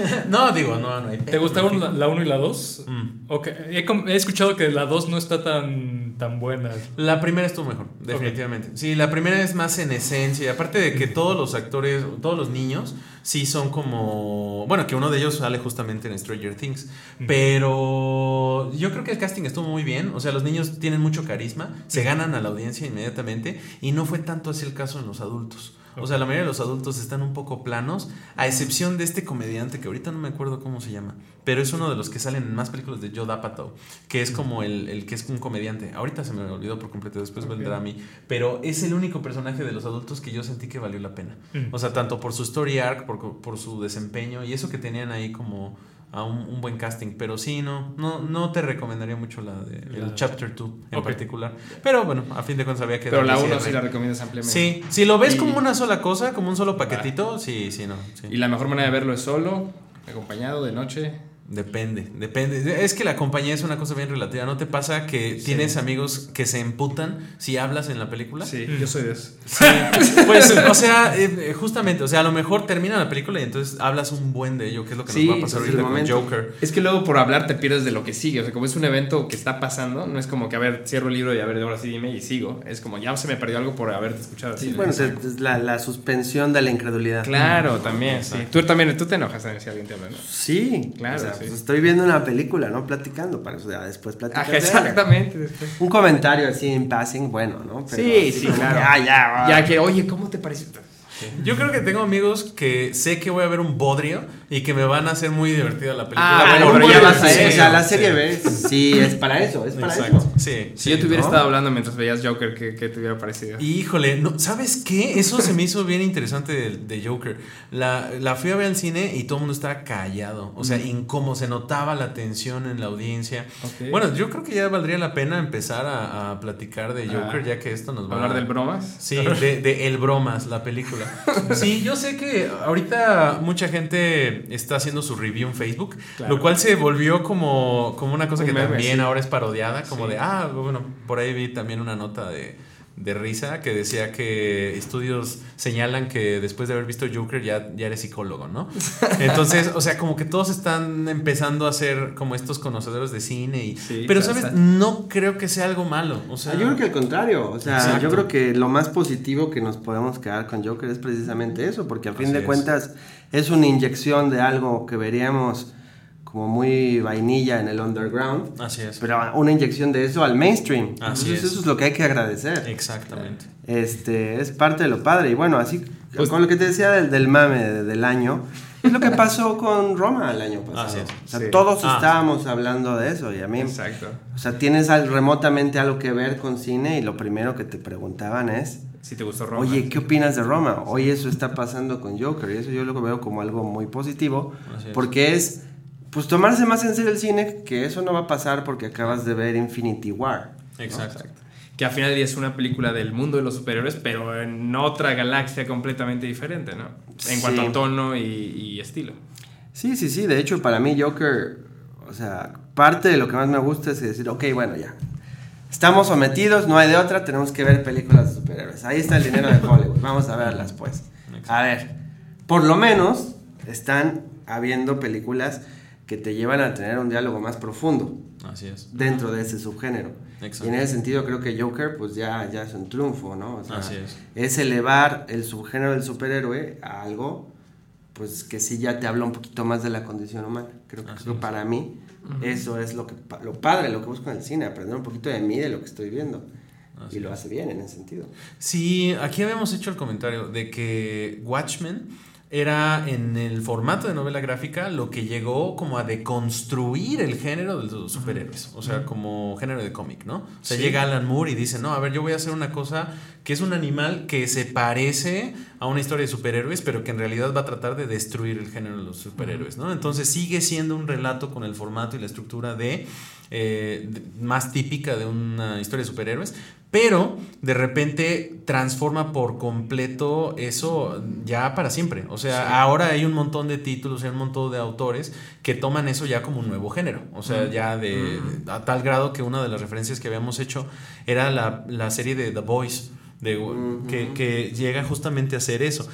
no, digo, no, no hay. ¿Te gustaron la- la 1 y la 2? Mm. Ok, he, com- he escuchado que la 2 no está tan, tan buena. La primera estuvo mejor, definitivamente. Sí, la primera es más en esencia. Aparte de que todos los actores, todos los niños, sí son como. Bueno, que uno de ellos sale justamente en Stranger Things. Pero yo creo que el casting estuvo muy bien. O sea, los niños tienen mucho carisma, se ganan a la audiencia inmediatamente. Y no fue tanto así el caso en los adultos. O sea, la mayoría de los adultos están un poco planos, a excepción de este comediante que ahorita no me acuerdo cómo se llama, pero es uno de los que salen en más películas de Joe Apatow, que es como el, el que es un comediante. Ahorita se me olvidó por completo, después vendrá a mí, pero es el único personaje de los adultos que yo sentí que valió la pena. Mm. O sea, tanto por su story arc, por, por su desempeño y eso que tenían ahí como a un, un buen casting, pero sí, no, no, no te recomendaría mucho la de el Chapter 2 en particular. Pero bueno, a fin de cuentas había que Pero la darle 1 cierre. sí la recomiendas ampliamente. Sí, si lo ves Y- como una sola cosa, como un solo paquetito, sí, sí, no. sí. Y la mejor manera de verlo es solo, acompañado, de noche. Depende, depende. Es que la compañía es una cosa bien relativa. ¿No te pasa que tienes amigos que se emputan si hablas en la película? Sí, yo soy de eso. Sí, pues, o sea, eh, justamente, o sea, a lo mejor termina la película y entonces hablas un buen de ello, que es lo que Sí, nos va a pasar ahorita el con. Joker. Es que luego por hablar te pierdes de lo que sigue. O sea, como es un evento que está pasando, no es como que, a ver, cierro el libro y a ver, ahora sí dime y sigo. Es como, ya se me perdió algo por haberte escuchado. Sí, así. bueno, es, es la, la suspensión de la incredulidad. Claro, también, sí. Tú también, tú te enojas también si alguien te habla, ¿no? Sí, Claro, O sea, sí. pues estoy viendo una película, no platicando, para eso ya después ella. exactamente. después. Un comentario así en passing, bueno, ¿no? Pero Sí, sí, claro. Ah, ya, Ya que, oye, ¿cómo te pareció? Yo creo que tengo amigos que sé que voy a ver un bodrio y que me van a hacer muy divertida la película. Ah, bueno, pero ya vas a sí, o sea, la sí. serie B, sí, es para eso, es para Exacto. eso. Sí, Si yo te hubiera ¿no? estado hablando mientras veías Joker, ¿qué, qué te hubiera parecido? Híjole, no, ¿sabes qué? Eso se me hizo bien interesante de, de Joker. La, la fui a ver al cine y todo el mundo estaba callado. O sea, incómodo, se notaba la tensión en la audiencia. Bueno, yo creo que ya valdría la pena empezar a, a platicar de Joker, Ah. ya que esto nos va ¿Hablar a... del bromas? Sí, de, de El Bromas, la película. Sí, yo sé que ahorita mucha gente está haciendo su review en Facebook, Claro. lo cual se volvió como, como una cosa Un que meme, también sí. ahora es parodiada, como Sí. de, ah, bueno, por ahí vi también una nota de, de risa que decía que estudios señalan que después de haber visto Joker ya, ya eres psicólogo, ¿no? Entonces, o sea, como que todos están empezando a ser como estos conocedores de cine y... Sí, pero, ¿sabes? está. No creo que sea algo malo. O sea, Ah, yo creo que al contrario, o sea, Exacto. yo creo que lo más positivo que nos podemos quedar con Joker es precisamente eso, porque a fin Así de es. cuentas es una inyección de algo que veríamos como muy vainilla en el underground, Así es. pero una inyección de eso al mainstream. Así Entonces es. eso es lo que hay que agradecer. Exactamente. Este, es parte de lo padre. Y bueno, así Pues- con lo que te decía del, del mame de- del año, es lo que pasó con Roma el año pasado. Así es. O sea, Sí. todos Ah. estábamos hablando de eso y a mí, Exacto. o sea, tienes al- remotamente algo que ver con cine y lo primero que te preguntaban es, Si te gustó Roma. oye, ¿qué opinas de Roma? Hoy eso está pasando con Joker y eso yo lo veo como algo muy positivo Así es. porque es, pues tomarse más en serio el cine, que eso no va a pasar porque acabas de ver Infinity War. Exacto. Que al final es una película del mundo de los superhéroes, pero en otra galaxia completamente diferente, ¿no? En cuanto a tono y, y estilo. Sí, sí, sí. De hecho, para mí Joker, o sea, parte de lo que más me gusta es decir, ok, bueno, ya. Estamos sometidos, no hay de otra, tenemos que ver películas de superhéroes. Ahí está el dinero de Hollywood, vamos a verlas pues. A ver, por lo menos están habiendo películas que te llevan a tener un diálogo más profundo Así es. dentro de ese subgénero. Exacto. Y en ese sentido creo que Joker pues ya, ya es un triunfo, ¿no? O sea, Así es. es elevar el subgénero del superhéroe a algo pues que sí ya te habla un poquito más de la condición humana. Creo que creo para mí eso es lo que lo padre, lo que busco en el cine, aprender un poquito de mí, de lo que estoy viendo. Así y lo hace bien en ese sentido. Sí, aquí habíamos hecho el comentario de que Watchmen era en el formato de novela gráfica lo que llegó como a deconstruir el género de los superhéroes, o sea, como género de cómic, ¿no? O sea, Sí. llega Alan Moore y dice, no, a ver, yo voy a hacer una cosa que es un animal que se parece a una historia de superhéroes, pero que en realidad va a tratar de destruir el género de los superhéroes, ¿no? Entonces sigue siendo un relato con el formato y la estructura de, eh, más típica de una historia de superhéroes, pero de repente transforma por completo eso ya para siempre. O sea, ahora hay un montón de títulos, hay un montón de autores que toman eso ya como un nuevo género. O sea, ya de, a tal grado que una de las referencias que habíamos hecho era la, la serie de The Boys, de, que, que llega justamente a hacer eso.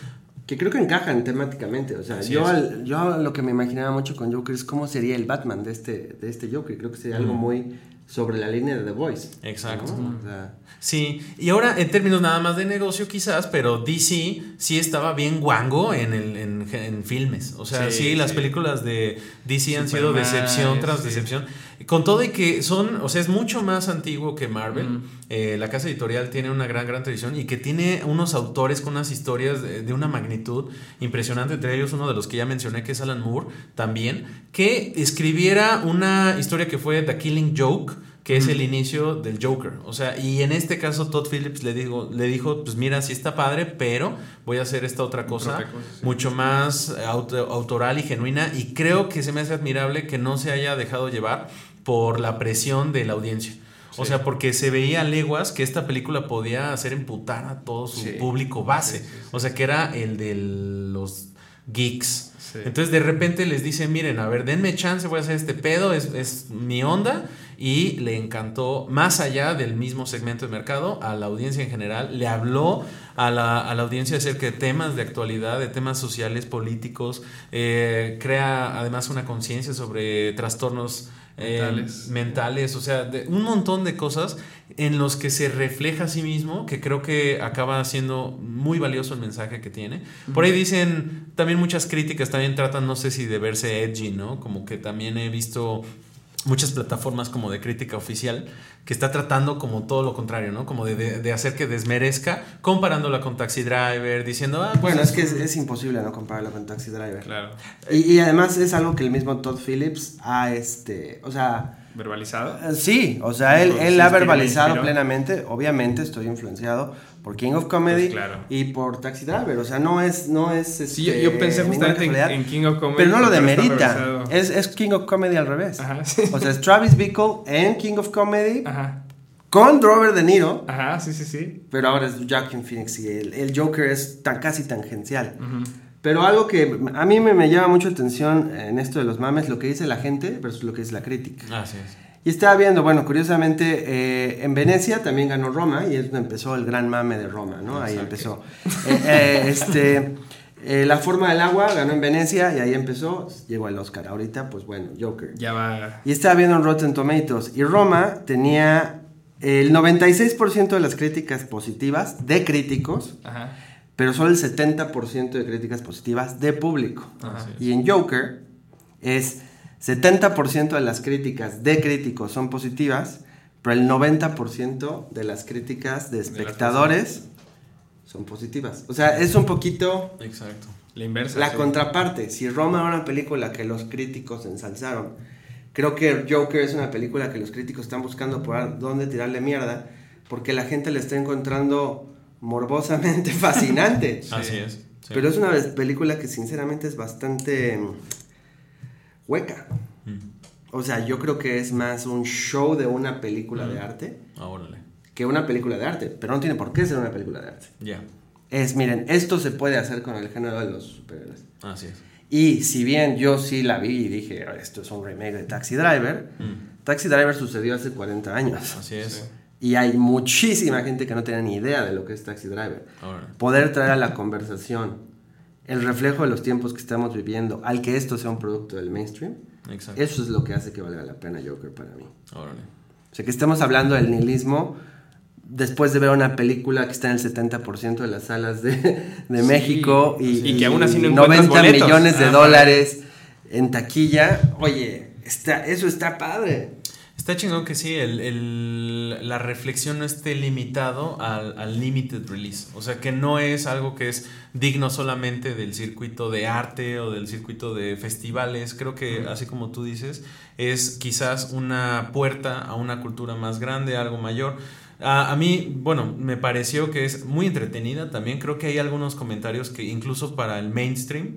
Que creo que encajan temáticamente. O sea, Así yo, al- yo lo que me imaginaba mucho con Joker es cómo sería el Batman de este, de este Joker. Creo que sería algo muy sobre la línea de The Voice. Exacto. ¿no? O sea, Sí, y ahora en términos nada más de negocio quizás, pero DC sí estaba bien guango en, el, en, en filmes. O sea, sí, Sí, las sí. películas de DC han sido Superman, decepción tras sí. decepción. Con todo y que son, o sea, es mucho más antiguo que Marvel. Eh, la casa editorial tiene una gran, gran tradición y que tiene unos autores con unas historias de, de una magnitud impresionante. Entre ellos uno de los que ya mencioné, que es Alan Moore, también, que escribiera una historia que fue The Killing Joke que es el inicio del Joker. O sea, y en este caso Todd Phillips le, digo, le dijo, pues mira, sí está padre, pero voy a hacer esta otra cosa Propia cosa, sí. mucho más auto- autoral y genuina. Y creo que se me hace admirable que no se haya dejado llevar por la presión de la audiencia. O Sí. sea, porque se veía a leguas que esta película podía hacer emputar a todo su Sí. público base. Sí. O sea, que era el de los geeks. Entonces de repente les dicen, miren, a ver, denme chance, voy a hacer este pedo, es, es mi onda. Y le encantó, más allá del mismo segmento de mercado, a la audiencia en general, le habló a la, a la audiencia acerca de temas de actualidad, de temas sociales, políticos, eh, crea además una conciencia sobre trastornos eh, Mentales. mentales, o sea, de un montón de cosas en los que se refleja a sí mismo, que creo que acaba siendo muy valioso el mensaje que tiene. Por ahí dicen también muchas críticas, también tratan, no sé si de verse edgy, ¿no? Como que también he visto muchas plataformas como de crítica oficial que está tratando como todo lo contrario, ¿no? Como de, de- de hacer que desmerezca, comparándola con Taxi Driver, diciendo, ah, pues bueno, es que es, es imposible no compararlo con Taxi Driver. Claro. Y, y además es algo que el mismo Todd Phillips ha, este, o sea, ¿Verbalizado? eh, sí, o sea, él, él ha verbalizado plenamente, obviamente estoy influenciado por King of Comedy Pues, claro. y por Taxi Driver, o sea, no es, no es, Sí, yo, este, yo pensé justamente en, King of Comedy. pero no lo demerita, es, es King of Comedy al revés, Ajá, sí. o sea, es Travis Bickle en King of Comedy Ajá, con Robert De Niro, ajá, sí, sí, sí. pero ahora es Joaquin Phoenix y el, el Joker es tan casi tangencial. Pero algo que a mí me, me llama mucho atención en esto de los mames, lo que dice la gente versus lo que dice la crítica. Así es. Y estaba viendo, bueno, curiosamente, eh, en Venecia también ganó Roma y es donde empezó el gran mame de Roma, ¿no? Ahí empezó. Eh, eh, este, la forma del agua ganó en Venecia y ahí empezó, llegó al Oscar. Ahorita, pues bueno, Joker. Ya va. Y estaba viendo en Rotten Tomatoes. Y Roma tenía el 96% de las críticas positivas de críticos, Ajá. pero solo el 70% de críticas positivas de público. Ajá. Y en Joker es 70% de las críticas de críticos son positivas, pero el 90% de las críticas de espectadores son positivas. O sea, es un poquito Exacto. La inversa. la sí. contraparte. Si Roma era una película que los críticos ensalzaron, creo que Joker es una película que los críticos están buscando por dónde tirarle mierda, porque la gente le está encontrando morbosamente fascinante. Así es. sí. Pero es una película que sinceramente es bastante hueca. O sea, yo creo que es más un show de una película de arte Ah, que una película de arte. Pero no tiene por qué ser una película de arte. Ya. Es, miren, esto se puede hacer con el género de los superhéroes. Así es. Y si bien yo sí la vi y dije, "Ah, esto es un remake de Taxi Driver, Mm. Taxi Driver sucedió hace 40 años. Así es. Y hay muchísima gente que no tiene ni idea de lo que es Taxi Driver. Poder traer a la conversación el reflejo de los tiempos que estamos viviendo al que esto sea un producto del mainstream, Exacto. eso es lo que hace que valga la pena Joker para mí. Órale. O sea, que estemos hablando del nihilismo después de ver una película que está en el 70% de las salas de, de México y, Y que aún así no encuentras 90 boletos. millones de Ah, dólares en taquilla. Oye, está, eso está padre. Está chingón que sí, el, el- la reflexión no esté limitado al, al limited release. O sea, que no es algo que es digno solamente del circuito de arte o del circuito de festivales. Creo que, así como tú dices, es quizás una puerta a una cultura más grande, algo mayor. A, a mí, bueno, me pareció que es muy entretenida también. Creo que hay algunos comentarios que incluso para el mainstream,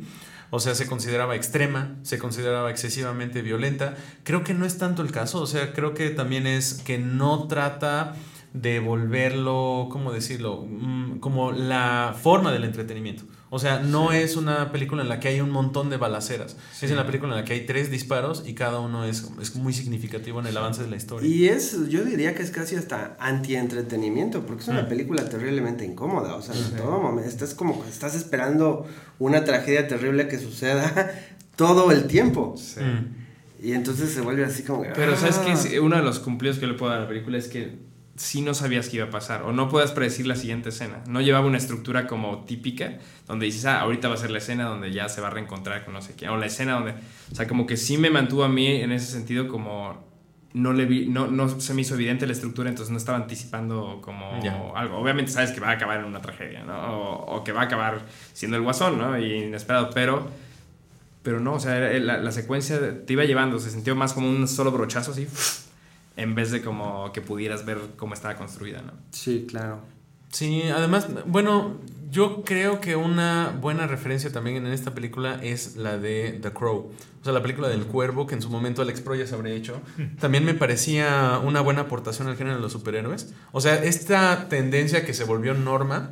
o sea, se consideraba extrema, se consideraba excesivamente violenta. Creo que no es tanto el caso, o sea, creo que también es que no trata de volverlo, ¿cómo decirlo? Mm, como la forma del entretenimiento. O sea, no es una película en la que hay un montón de balaceras. Es una película en la que hay tres disparos y cada uno es, es muy significativo en el avance de la historia. Y es, yo diría que es casi hasta anti-entretenimiento, porque es una Mm. película terriblemente incómoda. O sea, en todo momento estás como, estás esperando una tragedia terrible que suceda todo el tiempo. Sí. Mm. Y entonces se vuelve así como... Pero ¿sabes ah. qué? Sí, Uno de los cumplidos que le puedo dar a la película es que sí no sabías qué iba a pasar o no puedas predecir la siguiente escena. No llevaba una estructura como típica donde dices, ah, ahorita va a ser la escena donde ya se va a reencontrar con no sé quién. O la escena donde... O sea, como que sí me mantuvo a mí en ese sentido como... No, le vi, no, no se me hizo evidente la estructura, entonces no estaba anticipando como algo. Obviamente sabes que va a acabar en una tragedia, ¿no? O, o que va a acabar siendo el guasón, ¿no? Y inesperado, pero... Pero no, o sea, la, la secuencia te iba llevando, se sintió más como un solo brochazo así, en vez de como que pudieras ver cómo estaba construida, ¿no? Sí, claro. Sí, además, bueno, yo creo que una buena referencia también en esta película es la de The Crow. O sea, la película del cuervo que en su momento Alex Pro ya se habría hecho. También me parecía una buena aportación al género de los superhéroes. O sea, esta tendencia que se volvió norma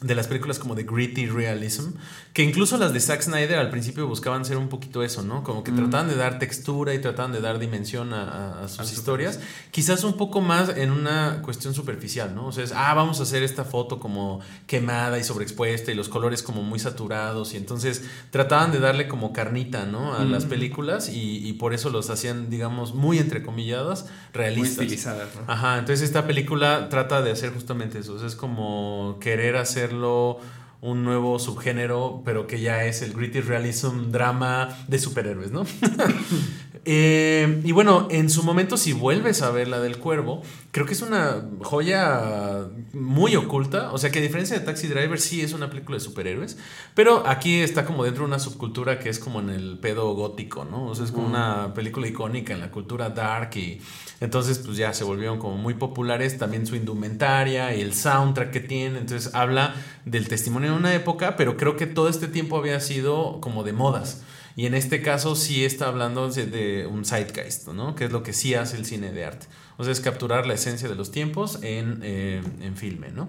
de las películas como de gritty realism, que incluso las de Zack Snyder al principio buscaban ser un poquito eso, ¿no? Como que trataban de dar textura y trataban de dar dimensión a, a- a sus historias, quizás un poco más en una cuestión superficial, ¿no? O sea, es, ah, vamos a hacer esta foto como quemada y sobreexpuesta y los colores como muy saturados y entonces trataban de darle como carnita, ¿no? A las películas y, y por eso los hacían, digamos, muy entrecomilladas, Muy realistas. estilizadas, ¿no? Ajá, entonces esta película trata de hacer justamente eso. O sea, es como querer un nuevo subgénero, pero que ya es el gritty realism drama de superhéroes, ¿no? Eh, y bueno, en su momento, si vuelves a ver la del cuervo, creo que es una joya muy oculta. O sea, que a diferencia de Taxi Driver, sí es una película de superhéroes. Pero aquí está como dentro de una subcultura que es como en el pedo gótico, ¿no? O sea, es como una película icónica en la cultura dark y entonces pues ya se volvieron como muy populares. También su indumentaria y el soundtrack que tiene. Entonces habla del testimonio de una época, pero creo que todo este tiempo había sido como de modas. Y en este caso sí está hablando de, un zeitgeist, ¿no? Que es lo que sí hace el cine de arte. O sea, es capturar la esencia de los tiempos en, eh, en filme, ¿no?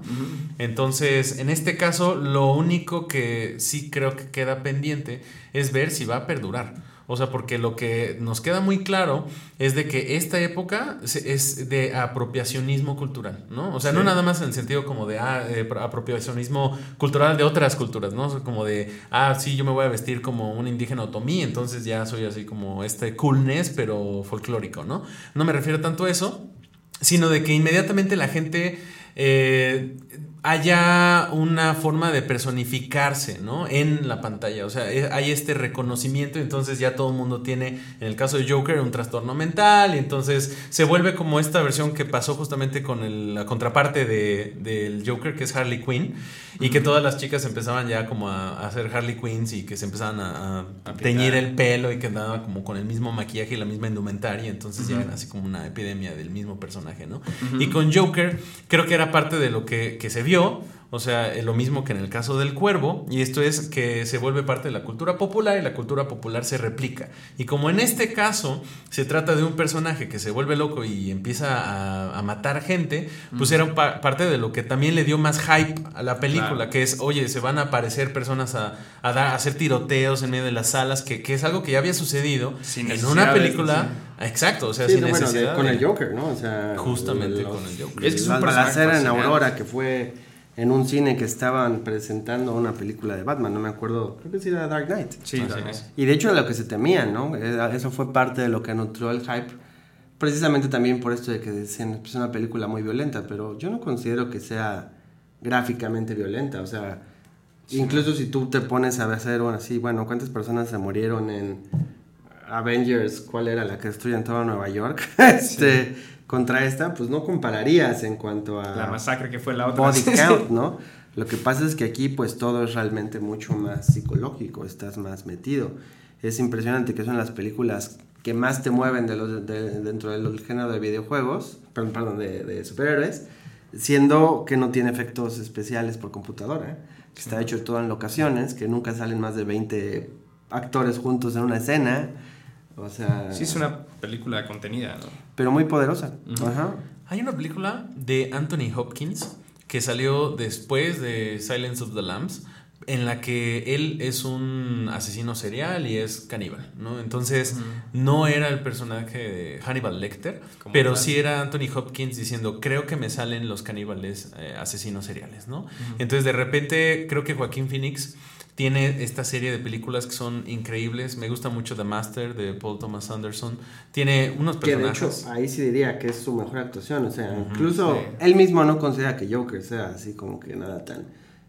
Entonces, en este caso, lo único que sí creo que queda pendiente es ver si va a perdurar. O sea, porque lo que nos queda muy claro es de que esta época es de apropiacionismo cultural, ¿no? O sea, no nada más en el sentido como de ah, eh, pro- apropiacionismo cultural de otras culturas, ¿no? O sea, como de, ah, sí, yo me voy a vestir como un indígena otomí, entonces ya soy así como este coolness, pero folclórico, ¿no? No me refiero tanto a eso, sino de que inmediatamente la gente eh, haya una forma de personificarse, ¿no? En la pantalla, o sea, eh, hay este reconocimiento, entonces ya todo el mundo tiene, en el caso de Joker, un trastorno mental, y entonces se vuelve como esta versión que pasó justamente con el- la contraparte de- del Joker, que es Harley Quinn, y que todas las chicas empezaban ya como a, a hacer Harley Quinns y que se empezaban a, a A teñir el pelo y que andaba como con el mismo maquillaje y la misma indumentaria, entonces ya era así como una epidemia del mismo personaje, ¿no? Y con Joker creo que era parte de lo que, que se vio, o sea, lo mismo que en el caso del cuervo, y esto es que se vuelve parte de la cultura popular y la cultura popular se replica. Y como en este caso se trata de un personaje que se vuelve loco y empieza a, a matar gente, pues era pa- parte de lo que también le dio más hype a la película, Claro. que es, oye, se van a aparecer personas a, a dar, a hacer tiroteos en medio de las salas, que, que es algo que ya había sucedido Sin en una de- película. Exacto, o sea, Sí, sin no, bueno, de- necesidad. con de- el Joker, ¿no? O sea, Justamente los- con el Joker. Es que es un personaje en. Aurora, que fue en un cine que estaban presentando una película de Batman, no me acuerdo, creo que sí era Dark Knight. Sí, Dark es. Knight. Y de hecho lo que se temían, ¿no? Era- Eso fue parte de lo que nutrió el hype. Precisamente también por esto de que decían, "Pues, es una película muy violenta, pero yo no considero que sea gráficamente violenta. O sea, incluso si tú te pones a hacer bueno, así, bueno, ¿cuántas personas se murieron en Avengers? ¿Cuál era la que destruyen todo Nueva York? este, contra esta, pues no compararías en cuanto a La masacre que fue la otra. body count, ¿no? Lo que pasa es que aquí pues todo es realmente mucho más psicológico, estás más metido. Es impresionante que son las películas que más te mueven de los, de- dentro del género de videojuegos, perdón, perdón, de, de superhéroes, siendo que no tiene efectos especiales por computadora, que está hecho todo en locaciones, que nunca salen más de 20 actores juntos en una escena, o sea, Sí, es una película contenida, ¿no? pero muy poderosa. Ajá. Hay una película de Anthony Hopkins que salió después de Silence of the Lambs en la que él es un asesino serial y es caníbal, ¿no? Entonces no era el personaje de Hannibal Lecter, pero tal. sí era Anthony Hopkins diciendo, creo que me salen los caníbales eh, asesinos seriales, ¿no? Entonces de repente creo que Joaquín Phoenix tiene esta serie de películas que son increíbles. Me gusta mucho The Master de Paul Thomas Anderson. Tiene unos Que de personajes. hecho ahí sí diría que es su mejor actuación, o sea, incluso sí. él mismo no considera que Joker sea así como que nada tan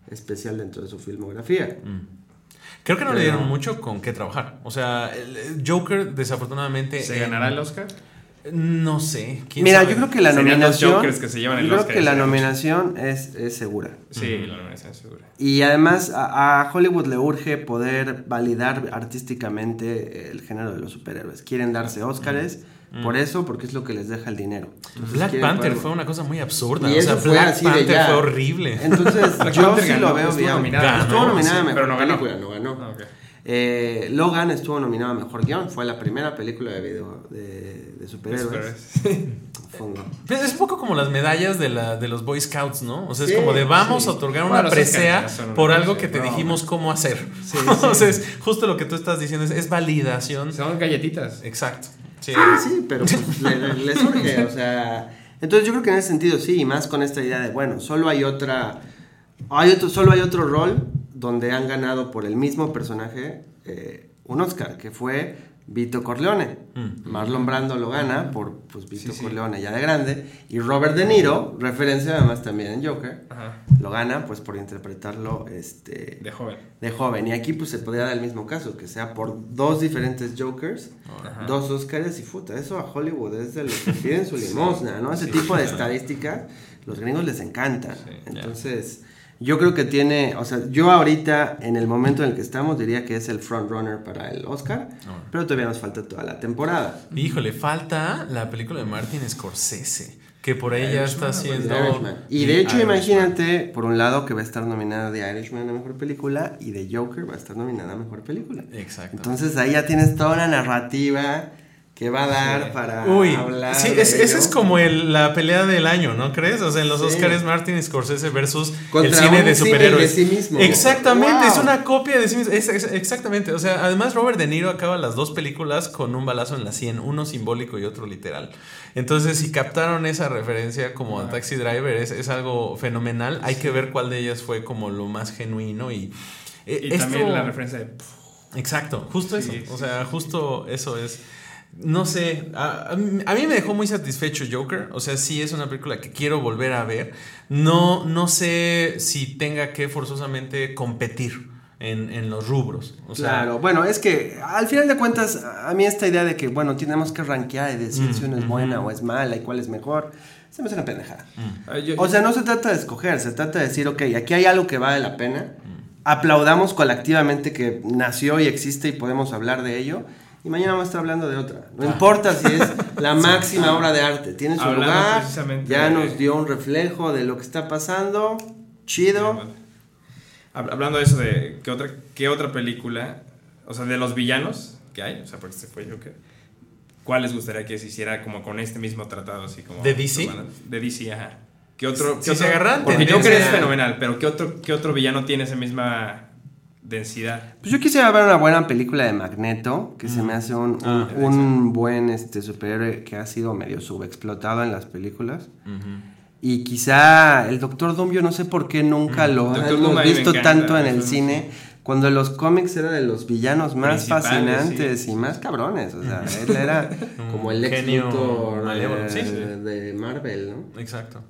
especial dentro de su filmografía. Creo que no le dieron mucho con qué trabajar. O sea, el Joker, desafortunadamente. ¿Se en- ganará el Oscar? No sé. ¿quién Mira, sabe? yo creo que la Serían nominación que se llevan el yo creo Oscar, que la nominación es, es segura. Sí, la nominación segura. Y además a, a Hollywood le urge poder validar artísticamente el género de los superhéroes. Quieren darse Óscares por eso, porque es lo que les deja el dinero. Entonces, Black Panther poder- fue una cosa muy absurda. Y o eso sea, fue Black Panther fue horrible. Entonces, Black yo Panther sí ganó, lo veo estuvo bien. Estuvo nominada a Sí, mejor pero no ganó. película, no ganó. Ah, ok. Eh, Logan estuvo nominado a mejor guion, fue la primera película de video de, de superhéroes. Pero Es un poco como las medallas de, la, de los Boy Scouts, ¿no? O sea, es Sí, como de vamos sí. a otorgar Bueno, una presea por algo que te no, dijimos cómo hacer. Sí, Entonces, justo lo que tú estás diciendo es, es validación. Son galletitas. Exacto. Sí. Sí, pero pues, le, le- le surge, o sea. Entonces yo creo que en ese sentido sí, y más con esta idea de, bueno, solo hay otra. Hay otro, solo hay otro rol donde han ganado por el mismo personaje eh, un Oscar, que fue Vito Corleone. Mm. Marlon Brando lo gana por pues, Vito Sí, sí. Corleone ya de grande. Y Robert De Niro, referencia además también en Joker, Ajá. lo gana pues por interpretarlo este, De joven. de joven. Y aquí pues se podría dar el mismo caso, que sea por dos diferentes Jokers, Ajá. dos Oscars y puta, eso a Hollywood es de los que piden su limosna, ¿no? Ese tipo de estadísticas, los gringos les encanta. Entonces, yo creo que tiene, o sea, yo ahorita en el momento en el que estamos diría que es el frontrunner para el Oscar, pero todavía nos falta toda la temporada. Híjole, falta la película de Martin Scorsese, que por ahí ya está haciendo... Y de hecho, Irishman. imagínate, por un lado, que va a estar nominada de Irishman a Mejor Película y de Joker va a estar nominada a Mejor Película. Exacto. Entonces ahí ya tienes toda una narrativa que va a dar para Uy, hablar. sí, es- esa es como el- la pelea del año, ¿no crees? O sea, en los Sí. Oscars Martin Scorsese versus Contra el cine un de superhéroes. de sí mismo. Exactamente, Wow. es una copia de sí mismo. Es- es- exactamente. O sea, además Robert De Niro acaba las dos películas con un balazo en la sien, uno simbólico y otro literal. Entonces, si captaron esa referencia como a Taxi Driver, es, es algo fenomenal. Hay que ver cuál de ellas fue como lo más genuino y... eh, Y esto- también la referencia de. Exacto, justo Sí, eso. O sea, justo eso es. No sé, a, a mí me dejó muy satisfecho Joker. O sea, sí es una película que quiero volver a ver. No, no sé si tenga que forzosamente competir en, en los rubros. O sea, Claro, bueno, es que al final de cuentas, a mí esta idea de que, bueno, tenemos que rankear y decir Mm, si una es buena o es mala y cuál es mejor, se me hace una pendejada. Yo- O sea, no se trata de escoger, se trata de decir, ok, aquí hay algo que vale la pena, aplaudamos colectivamente que nació y existe y podemos hablar de ello, y mañana vamos a estar hablando de otra. No importa si es la máxima obra de arte, tiene su lugar, ya de- nos dio un reflejo de lo que está pasando, chido. Hab- Hablando de eso, de qué otra, qué otra película, o sea, de los villanos que hay, o sea, porque se fue Joker, ¿cuál les gustaría que se hiciera como con este mismo tratado, así como... ¿De DC? De DC, ajá. ¿Qué otro, Si qué se otro- agarran Porque Joker es fenomenal, pero ¿qué otro, ¿qué otro villano tiene esa misma densidad? Pues yo quisiera ver una buena película de Magneto, que se me hace un, un- Ah, un buen este, superhéroe que ha sido medio subexplotado en las películas. Y quizá el Doctor Doom, yo no sé por qué nunca lo Doctor hemos visto encanta, tanto en el cine. Cuando en los cómics era de los villanos más fascinantes sí. y más cabrones. O sea, él era como el ex genio eh, sí, sí. de Marvel, ¿no? Exacto.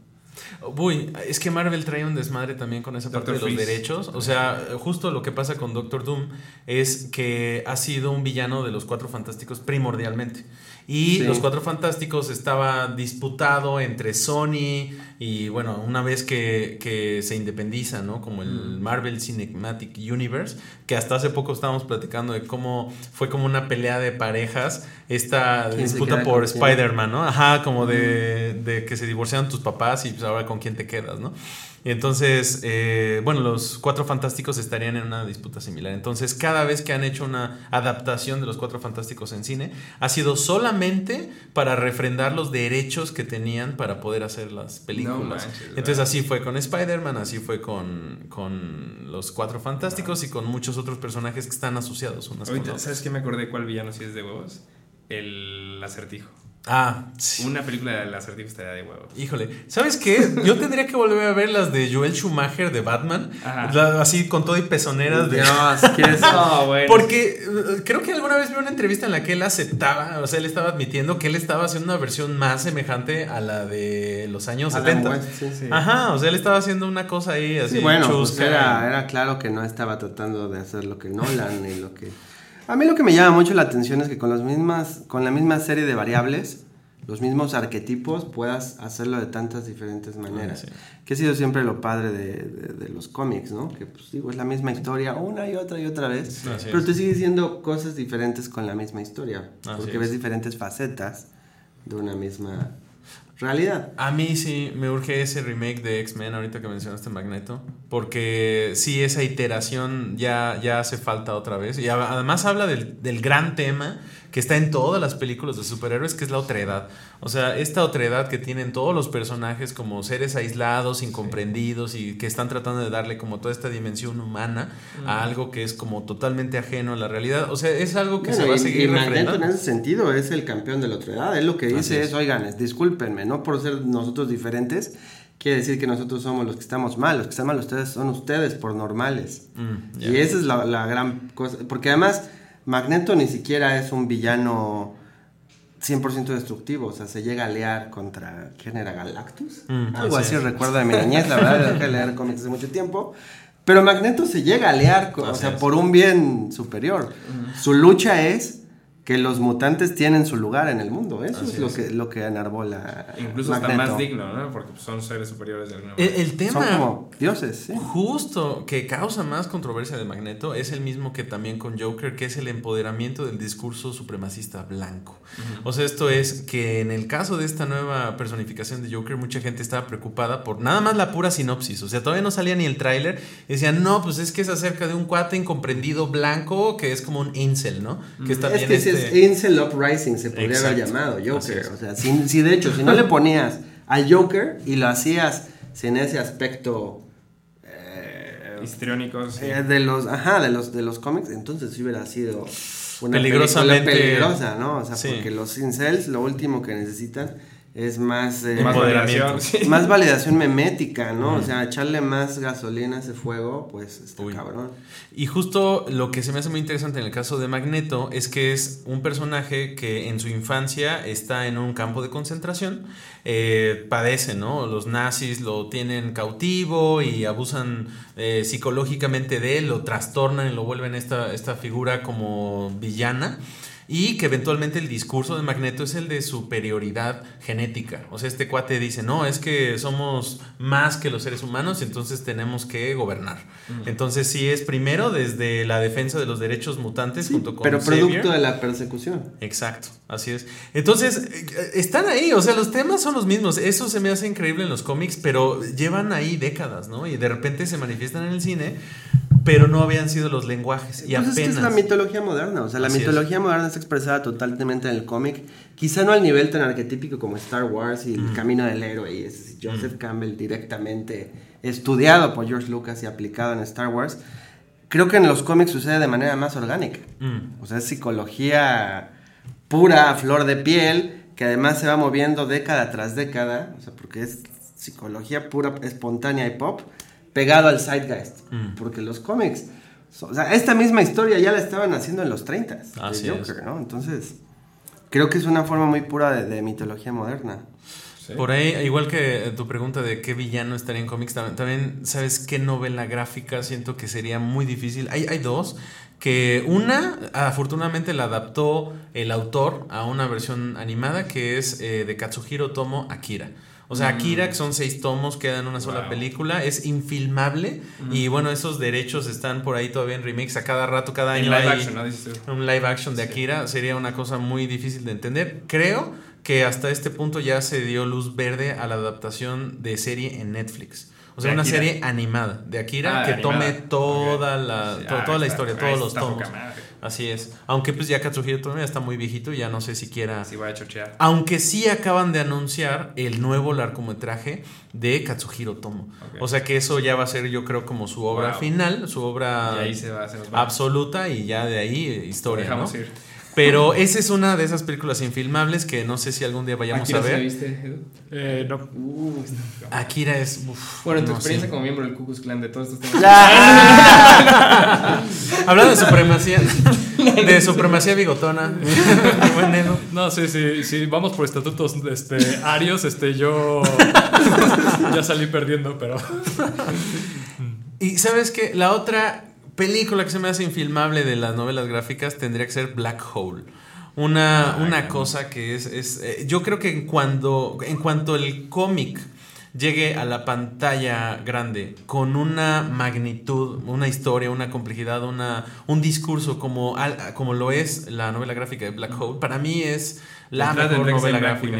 Uy, es que Marvel trae un desmadre también con esa parte de los derechos. O sea, justo lo que pasa con Doctor Doom es que ha sido un villano de los Cuatro Fantásticos primordialmente. Y Sí. los Cuatro Fantásticos estaba disputado entre Sony y, bueno, una vez que, que se independiza, ¿no? Como el Marvel Cinematic Universe, que hasta hace poco estábamos platicando de cómo fue como una pelea de parejas, esta ¿Quién se disputa por? Spider-Man, ¿no? Ajá, como de, de que se divorciaron tus papás y pues ahora con quién te quedas, ¿no? Y entonces, eh, bueno, los Cuatro Fantásticos estarían en una disputa similar. Entonces, cada vez que han hecho una adaptación de los Cuatro Fantásticos en cine, ha sido solamente para refrendar los derechos que tenían para poder hacer las películas. manches, entonces, ¿verdad? así fue con Spider-Man, así fue con, con los Cuatro Fantásticos y con muchos otros personajes que están asociados con Ahorita, otros. ¿sabes qué me acordé cuál villano si es de huevos? El acertijo. Ah, sí. Una película del acertijo estaría de huevos. Híjole, ¿sabes qué? Yo tendría que volver a ver las de Joel Schumacher de Batman. La- así con todo y pezoneras de... Dios, ¿quieres? No, bueno. Porque eh, creo que alguna vez vi una entrevista en la que él aceptaba, o sea, él estaba admitiendo que él estaba haciendo una versión más semejante a la de los años Adam 70. West, sí, sí. Ajá, o sea, él estaba haciendo una cosa ahí así Sí, bueno, pues era, era claro que no estaba tratando de hacer lo que Nolan y lo que... A mí lo que me llama mucho la atención es que con, las mismas, con la misma serie de variables, los mismos arquetipos, puedas hacerlo de tantas diferentes maneras. sí. Que ha sido siempre lo padre de, de- de los cómics, ¿no? Que pues digo, es la misma historia una y otra y otra vez, Así pero te sigues diciendo cosas diferentes con la misma historia, Así porque es. ves diferentes facetas de una misma realidad. A mí sí me urge ese remake de X-Men ahorita que mencionaste Magneto, porque sí, esa iteración ya, ya hace falta otra vez. Y además habla del, del gran tema que está en todas las películas de superhéroes, que es la otredad. O sea, esta otredad que tienen todos los personajes como seres aislados, incomprendidos y que están tratando de darle como toda esta dimensión humana a algo que es como totalmente ajeno a la realidad. O sea, es algo que se va a seguir y Magneto en refrendando. ese sentido es el campeón de la otra edad. Él lo que dice es. es, oigan, discúlpenme, no por ser nosotros diferentes, quiere decir que nosotros somos los que estamos mal. Los que están mal ustedes son ustedes por normales. Mm. Y esa es la, la gran cosa. Porque además, Magneto ni siquiera es un villano 100% destructivo. O sea, se llega a lear contra. ¿Quién era? ¿Galactus? Mm, Algo así es. recuerdo de mi niñez. La verdad, dejé de leer cómics hace mucho tiempo. Pero Magneto se llega a lear, o sea, por un bien superior. Su lucha es que los mutantes tienen su lugar en el mundo. Eso Así es, lo es. que lo que enarbola. Incluso hasta más digno, ¿no? Porque son seres superiores de alguna El, manera. el tema... Son como dioses, sí. Justo que causa más controversia de Magneto es el mismo que también con Joker, que es el empoderamiento del discurso supremacista blanco. O sea, esto es que en el caso de esta nueva personificación de Joker, mucha gente estaba preocupada por nada más la pura sinopsis. O sea, todavía no salía ni el tráiler. y Decían, no, pues es que es acerca de un cuate incomprendido blanco que es como un incel, ¿no? Que está Es bien que sí es Incel Uprising, se podría haber Exacto. llamado Así Joker. O sea, si, si de hecho, si no le ponías al Joker y lo hacías sin ese aspecto eh, Histriónicos. sí. eh, de los, ajá, de los, de los cómics, entonces sí hubiera sido una Peligrosamente- película peligrosa, ¿no? O sea, Sí. porque los incels lo último que necesitan es más, eh, Más validación, sí. más validación memética, ¿no? O sea, echarle más gasolina a ese fuego, pues está Uy. cabrón. Y justo lo que se me hace muy interesante en el caso de Magneto es que es un personaje que en su infancia está en un campo de concentración, eh, padece, ¿no? Los nazis lo tienen cautivo y abusan eh, psicológicamente de él, lo trastornan y lo vuelven esta, esta figura como villana. Y que eventualmente el discurso de Magneto es el de superioridad genética. O sea, este cuate dice, no, es que somos más que los seres humanos, entonces tenemos que gobernar. Entonces sí es primero desde la defensa de los derechos mutantes junto con Pero Xavier. producto de la persecución. Exacto, así es. Entonces, eh, están ahí, o sea, los temas son los mismos. Eso se me hace increíble en los cómics, pero llevan ahí décadas, ¿no? Y de repente se manifiestan en el cine, pero no habían sido los lenguajes. Y Pues es que apenas. es la mitología moderna, o sea, la Así es. mitología moderna está expresada totalmente en el cómic, quizá no al nivel tan arquetípico como Star Wars y Mm. el camino del héroe y es Joseph Campbell directamente estudiado por George Lucas y aplicado en Star Wars. Creo que en los cómics sucede de manera más orgánica. Mm. O sea, es psicología pura, a flor de piel, que además se va moviendo década tras década, o sea, porque es psicología pura, espontánea y pop, pegado al zeitgeist. Mm. Porque los cómics, so- o sea, esta misma historia ya la estaban haciendo en los 30 Así Joker, ¿no? Entonces, creo que es una forma muy pura de, de mitología moderna. Sí. Por ahí, igual que eh, tu pregunta de qué villano estaría en cómics, tam- también, ¿sabes qué novela gráfica siento que sería muy difícil? Hay, hay dos, que una, afortunadamente la adaptó el autor a una versión animada que es eh, de Katsuhiro Tomo Akira. O sea, Akira, que son seis tomos, queda en una sola Wow. película, es infilmable y bueno, esos derechos están por ahí todavía en remakes a cada rato, cada En año. live hay- action, un live action de Sí. Akira sería una cosa muy difícil de entender. Creo que hasta este punto ya se dio luz verde a la adaptación de serie en Netflix. O sea, ¿De una Akira? serie animada de Akira Ah, que animada. tome toda la, Sí, to- ah, toda la historia, todos los tomos. Así es. Aunque pues ya Katsuhiro Tomo ya está muy viejito, ya no sé siquiera... Sí, voy a chochear. Aunque sí acaban de anunciar el nuevo largometraje de Katsuhiro Tomo. O sea que eso ya va a ser yo creo como su obra Wow. final, su obra Y ahí se va, se nos va. absoluta y ya de ahí eh, historia, ¿no? Dejamos ir. Pero esa es una de esas películas infilmables que no sé si algún día vayamos Akira, a ¿sí la ver. viste, Edu? Eh, no. Uh, Akira es. uf, Bueno, en tu no experiencia sé. como miembro del Ku Klux Klan de todos estos temas. Hablando de supremacía. de supremacía bigotona. Buen Edu. No, sí, sí, sí, vamos por estatutos este, arios, este, yo ya salí perdiendo, pero Y sabes que la otra película que se me hace infilmable de las novelas gráficas tendría que ser Black Hole. Una, una cosa que es, es eh, yo creo que en cuando en cuanto el cómic llegue a la pantalla grande con una magnitud, una historia, una complejidad, una, un discurso como, al- como lo es la novela gráfica de Black Hole, para mí es la mejor novela gráfica.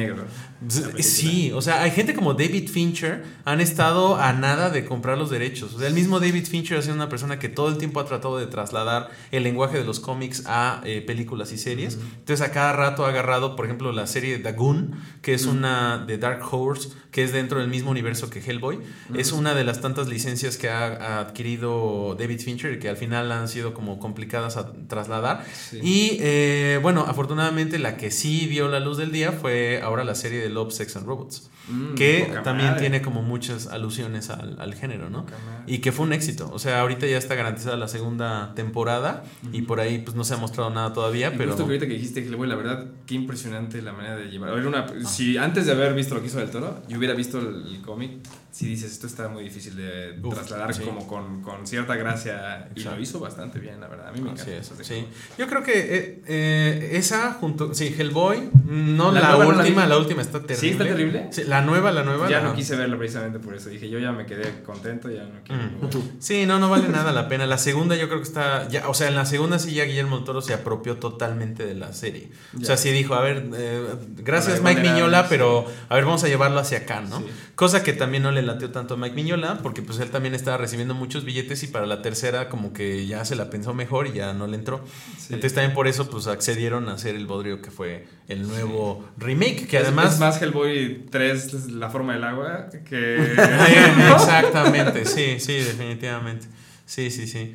Negro. Sí, o sea, hay gente como David Fincher han estado a nada de comprar los derechos. O sea, el mismo David Fincher ha sido una persona que todo el tiempo ha tratado de trasladar el lenguaje de los cómics a eh, películas y series. Entonces, a cada rato ha agarrado, por ejemplo, la serie Dagoon, que es una de Dark Horse, que es dentro del mismo universo que Hellboy. Es una de las tantas licencias que ha, ha adquirido David Fincher y que al final han sido como complicadas a trasladar. Sí. Y eh, bueno, afortunadamente la que sí vio la luz del día fue ahora la serie de Love, Sex and Robots. Mm, que también madre. tiene como muchas alusiones al, al género, ¿no? Y que fue un éxito. O sea, ahorita ya está garantizada la segunda temporada y por ahí pues no se ha mostrado nada todavía, Y pero... justo que ahorita que dijiste Hellboy, la verdad, qué impresionante la manera de llevar. Era una, si antes de haber visto lo que hizo del toro, yo hubiera visto el, el cómic, si dices esto está muy difícil de Uf, trasladar sí. como con, con cierta gracia. Y lo hizo bastante bien, la verdad. A mí me Así encanta es, eso de sí. Yo creo que eh, eh, esa junto, sí, Hellboy, No, La la, nueva no la última, la última está terrible. ¿Sí está terrible? Sí, la nueva, la nueva. Ya la- no quise verla precisamente por eso. Dije, yo ya me quedé contento, ya no quiero. Mm. Sí, no, no vale nada la pena. La segunda yo creo que está, ya, o sea, en la segunda sí ya Guillermo del Toro se apropió totalmente de la serie. O sea, sí dijo, a ver, eh, gracias Mike Miñola, pero a ver, vamos a llevarlo hacia acá, ¿no? Sí. Cosa que también no le latió tanto a Mike Miñola, porque pues él también estaba recibiendo muchos billetes y para la tercera como que ya se la pensó mejor y ya no le entró. Sí. Entonces también por eso pues accedieron a hacer el bodrio que fue el nuevo remake, que además... Es más Hellboy 3, La forma del agua, que. Exactamente, sí, sí, definitivamente. Sí, sí, sí.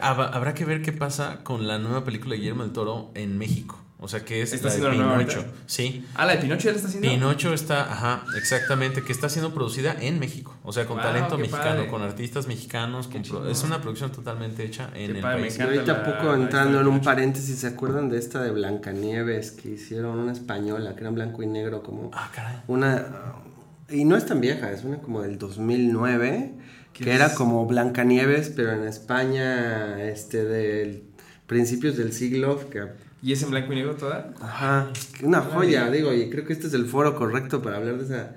Hab- Habrá que ver qué pasa con la nueva película de Guillermo del Toro en México. O sea, que es ¿Está la de Pinocho. Sí. Ah, la de Pinocho ya la está haciendo. Pinocho está, ajá, exactamente, que está siendo producida en México. O sea, con Wow, talento mexicano, padre. con artistas mexicanos. Con pro- es una producción totalmente hecha en Qué el padre, me país. Encanta. ahorita la- poco entrando en de un paréntesis, ¿se acuerdan de esta de Blancanieves que hicieron una española, que era en blanco y negro, como Ah, caray. una... Y no es tan vieja, es una como del 2009, que ¿Quién era como Blancanieves, pero en España, este, del principios del siglo, que... ¿Y es en blanco y negro toda? Ajá, una joya, digo, y creo que este es el foro correcto para hablar de esa...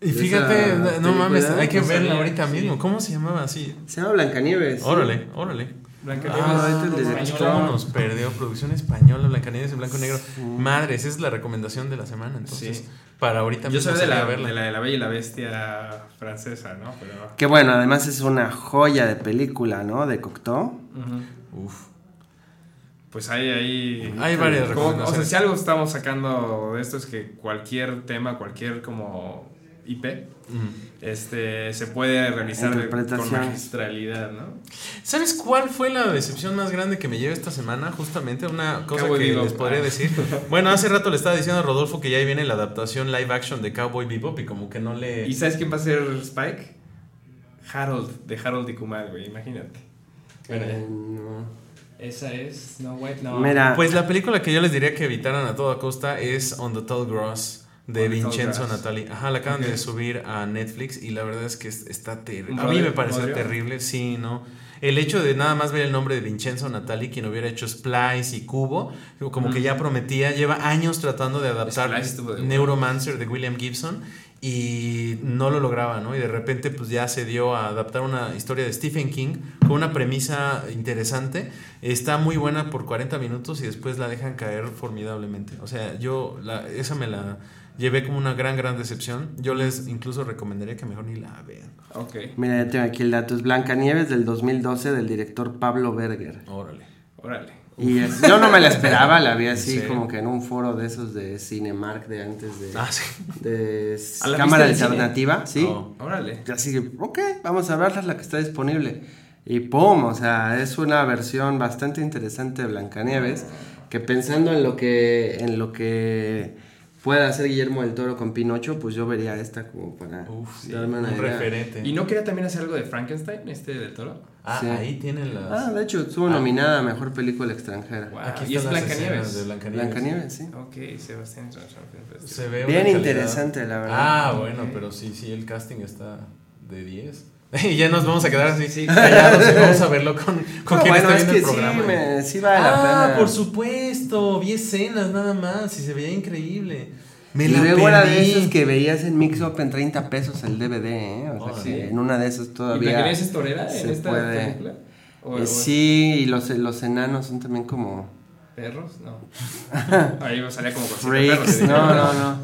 Y fíjate, esa no película. mames, hay que verla ahorita sí. mismo. ¿Cómo se llamaba así? Se llama Blancanieves. sí. Órale, órale. Blanca Ah, ahorita el no director. manches, ¿Cómo nos perdió? Producción española, Blancanieves en blanco y negro. Madres, esa es la recomendación de la semana. Entonces, Sí. para ahorita Yo mismo soy de la, a verla. de la de la Bella y la Bestia francesa, ¿no? Pero. Que bueno, además es una joya de película, ¿no? De Cocteau. Ujú. Uf. Pues hay ahí. Hay varias como- O sea, si algo estamos sacando de esto es que cualquier tema, cualquier como IP, Mm. este, se puede realizar con magistralidad, ¿no? ¿Sabes cuál fue la decepción más grande que me lleva esta semana? Justamente una cosa Cowboy que Bebop. les podría Ah. decir. Bueno, hace rato le estaba diciendo a Rodolfo que ya ahí viene la adaptación live action de Cowboy Bebop y como que no le... ¿Y sabes quién va a ser Spike? Harold, de Harold y Kumar, güey, imagínate. Bueno. Eh, no. Esa es No White, no. Mira, Pues la película que yo les diría que evitaran a toda costa es On the Tall Grass de On Vincenzo. Natali. Ajá, la acaban de subir a Netflix y la verdad es que es- está terrible. ¿Un A mí me pareció ¿Bodrio? terrible, sí, ¿no? El hecho de nada más ver el nombre de Vincenzo Natali, quien hubiera hecho Splice y Cubo, como que ya prometía, lleva años tratando de adaptar Splice estuvo de Neuromancer de William Gibson y no lo lograba, ¿no? Y de repente pues ya se dio a adaptar una historia de Stephen King con una premisa interesante. Está muy buena por 40 minutos y después la dejan caer formidablemente. O sea, yo la, esa me la llevé como una gran, gran decepción. Yo les incluso recomendaría que mejor ni la vean. Ok. mira, ya tengo aquí el dato. Es Blancanieves del 2012 del director Pablo Berger. Órale. Órale. Y es- yo no me la esperaba, la vi así como que en un foro de esos de Cinemark de antes de, Ah, sí. de ¿A la cámara alternativa, sí. Oh. Órale. Así que, ok, vamos a verla, la que está disponible. Y pum, o sea, es una versión bastante interesante de Blancanieves, que pensando en lo que, en lo que pueda hacer Guillermo del Toro con Pinocho, pues yo vería esta como para Uf, sí, darme una un idea. referente. ¿Y no quería también hacer algo de Frankenstein, este del toro? Ah, Sí. ahí tienen las... Ah, de hecho, estuvo nominada a Mejor Película Extranjera. Wow. Aquí y es Blancanieves. de Blancanieves. Blancanieves, sí. Ok, Sebastián. Se ve Bien interesante, la verdad. Ah, bueno, pero sí, sí, el casting está de 10. Y ya nos vamos a quedar así, Sí. callados y vamos a verlo con, con No, quien bueno, está es viendo que el programa. sí, me- sí vale la ah, pena. por supuesto, vi escenas nada más y se veía increíble. Me y la luego era de esas que veías en Mix Up en 30 pesos el DVD, ¿eh? O sea, Órale. que en una de esas ¿Y todavía. Blancanieves es torera en se esta puede. película? ¿O, Eh, o sí, y los, los enanos son también como ¿Perros? No. Ahí salía como con freaks. perros, y No, no, no.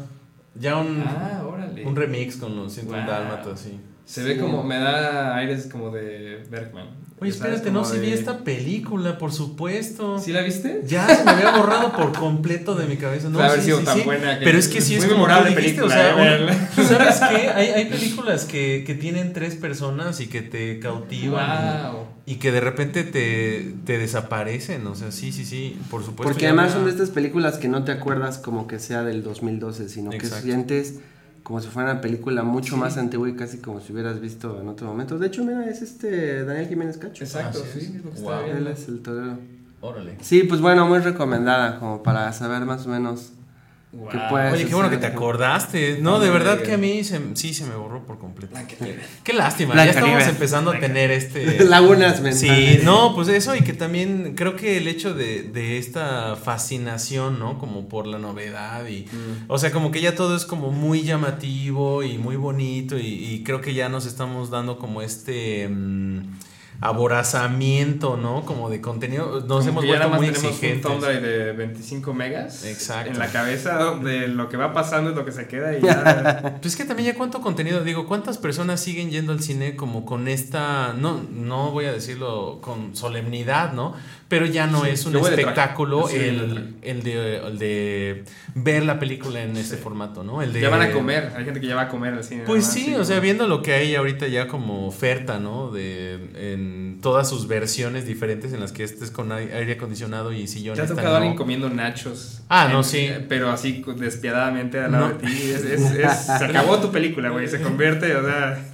Ya un, Ah, órale. un remix con los 101 Wow. dálmatas, sí. Se ve como, me da aires como de Bergman. Oye, espérate, no, si vi esta película, por supuesto. ¿Sí la viste? Ya se me había borrado por completo de mi cabeza. No, haber sí, sido sí, tan sí. buena que- Pero es que sí es muy como dijiste, película, o sea, eh, un- verla. ¿sabes qué? Hay, hay películas que, que tienen tres personas y que te cautivan Wow. y que de repente te, te desaparecen. O sea, sí, sí, sí, por supuesto. Porque además había- son de estas películas que no te acuerdas como que sea del 2012, sino que sientes como si fuera una película mucho Sí. más antigua y casi como si hubieras visto en otro momento. De hecho, mira, es este Daniel Jiménez Cacho. Exacto, Ah, sí, sí, sí. es lo que Wow. estaba Él es el torero. Órale. Sí, pues bueno, muy recomendada como para saber más o menos Wow. Oye, qué bueno que te acordaste. No, No de verdad que a mí se- sí se me borró por completo. Qué lástima, Blanca ya estamos empezando a tener este... Lagunas mentales. Sí, no, pues eso y que también creo que el hecho de, de esta fascinación, ¿no? Como por la novedad y... O sea, como que ya todo es como muy llamativo y muy bonito y, y creo que ya nos estamos dando como este... mm, aborazamiento, ¿no? Como de contenido. Nos Como hemos vuelto muy exigentes. un de 25 megas Exacto. en la cabeza donde lo que va pasando es lo que se queda y ya. Pues es que también ya cuánto contenido, digo, cuántas personas siguen yendo al cine como con esta, no, no voy a decirlo con solemnidad, ¿no? Pero ya no Sí, es un espectáculo Sí, de el, el, de, el de ver la película en este formato, ¿no? El de, ya van a comer, hay gente que ya va a comer al cine. Pues sí, o sea, viendo lo que hay ahorita ya como oferta, ¿no? De en todas sus versiones diferentes en las que estés con ai- aire acondicionado y ¿Te sillones. ha tan tocado alguien no. comiendo nachos? Ah, no, sí. Pero así despiadadamente al lado No. de ti. Es, es- es- se acabó tu película, güey. Se convierte, o sea.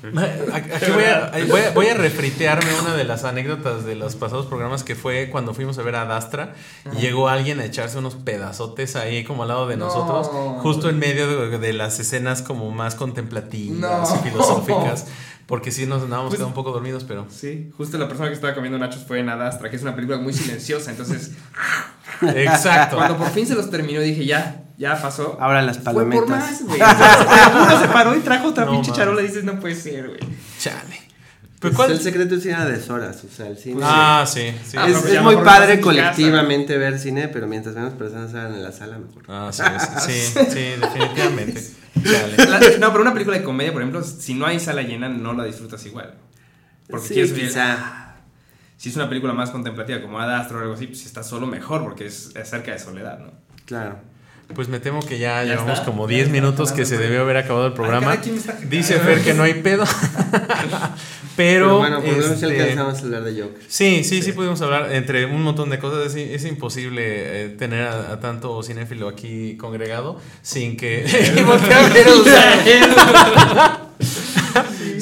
Aquí voy a, voy, a, voy a refritearme una de las anécdotas de los pasados programas que fue cuando fuimos a ver a Dastra y llegó alguien a echarse unos pedazotes ahí como al lado de No. nosotros, justo en medio de, de las escenas como más contemplativas No. y filosóficas, porque sí nos andábamos Pues- quedando un poco dormidos, pero... Sí, justo la persona que estaba comiendo nachos fue en Adastra, que es una película muy silenciosa. Entonces, Exacto. cuando por fin se los terminó, dije, ya, ya pasó. Ahora las Fue palomitas. por más, güey. Uno se paró y trajo otra No, pinche charola y dices, no puede ser, güey. Chale. Pues Pero ¿cuál- El secreto es ir a deshoras, o sea, el cine. Ah, sí, sí. Ah, es muy estás padre casa. colectivamente ver cine, pero mientras menos personas hagan en la sala, mejor. Ah, sí, sí, sí, sí, definitivamente. La- no, pero una película de comedia, por ejemplo, si no hay sala llena, no la disfrutas igual. Porque Sí, quieres quizá. Si es una película más contemplativa, como Adastra o algo así, pues si está solo mejor, porque es acerca de soledad, ¿no? Claro. Pues me temo que ya, Ya llevamos está. como Ya 10 está, minutos que se debió haber acabado el programa. Dice Fer que no hay pedo. Pero, Pero, bueno, por este, alcanzamos a hablar de Joker. Sí, sí, sí, pudimos hablar entre un montón de cosas. Es, es imposible eh, tener a, a tanto cinéfilo aquí congregado sin que.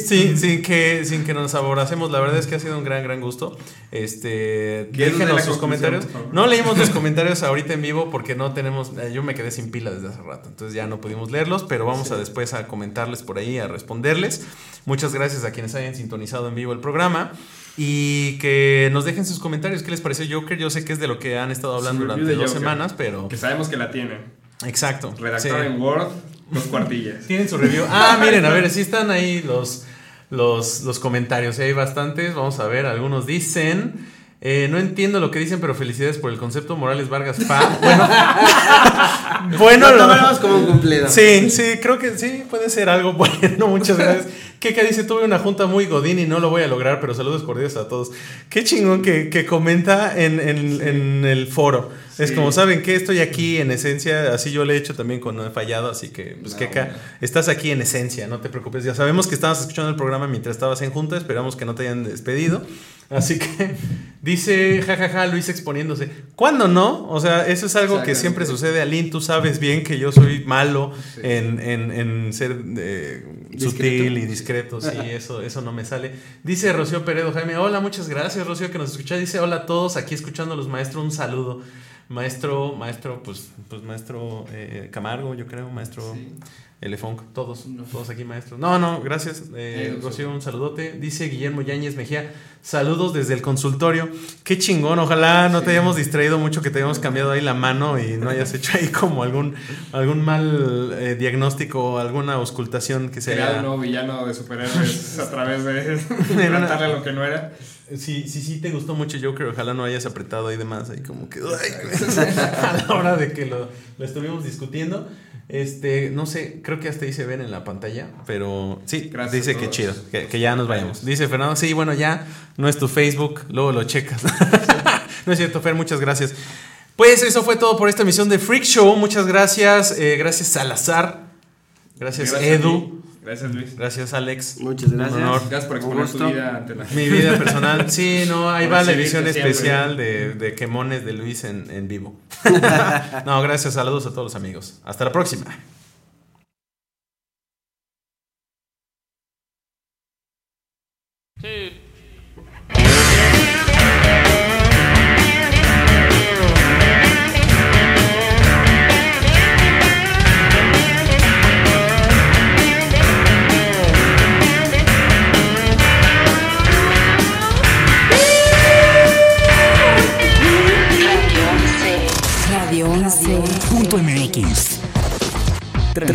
Sí, sin que, sin que nos aboracemos. La verdad es que ha sido un gran, gran gusto. Este, ¿Quieres déjenos sus comentarios. No leímos los comentarios ahorita en vivo porque no tenemos. eh, yo me quedé sin pila desde hace rato, entonces ya no pudimos leerlos, pero vamos a después a comentarles por ahí, a responderles. Muchas gracias a quienes hayan sintonizado en vivo el programa. Y que nos dejen sus comentarios. ¿Qué les pareció Joker? Yo sé que es de lo que han estado hablando durante dos Joker. semanas, pero. Que sabemos que la tienen. Exacto. Redactado sí. en Word, dos cuartillas. Tienen su review. Ah, miren, a ver, si están ahí los, los, los comentarios. sí, hay bastantes. Vamos a ver, algunos dicen. Eh, no entiendo lo que dicen, pero felicidades por el concepto Morales Vargas. Bueno, bueno, Lo lo- tomamos como un cumplido. Sí, sí, creo que sí, puede ser algo bueno. Muchas gracias. Keka dice: Tuve una junta muy godín y no lo voy a lograr, pero saludos cordiales a todos. Qué chingón que, que comenta en, en- en el foro. Es como, ¿saben que Estoy aquí en esencia. Así yo le he hecho también cuando he fallado. Así que, pues, No, Keka, bueno. estás aquí en esencia, no te preocupes. Ya sabemos que estabas escuchando el programa mientras estabas en junta. Esperamos que no te hayan despedido. Así que dice, jajaja, Luis exponiéndose. ¿Cuándo no? O sea, eso es algo que siempre sucede. Alin, tú sabes bien que yo soy malo Sí. en, en- en ser eh, sutil y discreto. Sí, eso, eso no me sale. Dice Rocío Peredo Jaime, hola, muchas gracias, Rocío, que nos escucha. Dice, hola a todos, aquí escuchándolos, maestro, un saludo. Maestro, maestro, pues, pues maestro eh, Camargo, yo creo, maestro Sí. Elefunk, todos, todos aquí maestros. No, no, gracias. Eh, Rocío, un saludote. Dice Guillermo Yáñez Mejía, saludos desde el consultorio. Qué chingón, ojalá no te hayamos distraído mucho, que te hayamos cambiado ahí la mano y no hayas hecho ahí como algún, algún mal eh, diagnóstico o alguna auscultación que se Crear un haya... nuevo villano de superhéroes a través de una- implantarle lo que no era. Sí, sí, sí, te gustó mucho Joker, ojalá no hayas apretado ahí de más, ahí como que... ay, a la hora de que lo, lo estuvimos discutiendo. Este, no sé, creo que hasta ahí se ven en la pantalla, pero sí, Gracias dice que chido, que, que ya nos vayamos. Dice Fernando, sí, bueno, ya no es tu Facebook, luego lo checas. no es cierto, Fer, muchas gracias. Pues eso fue todo por esta emisión de Freak Show. Muchas gracias, eh, gracias Salazar, gracias, a Edu. Gracias, Luis. gracias Alex. Muchas Un gracias. honor. Gracias por exponer tu vida ante la Mi vida personal. Sí, no, ahí Por va la edición especial de, de quemones de Luis en, en vivo. no, gracias, saludos a todos los amigos. Hasta la próxima.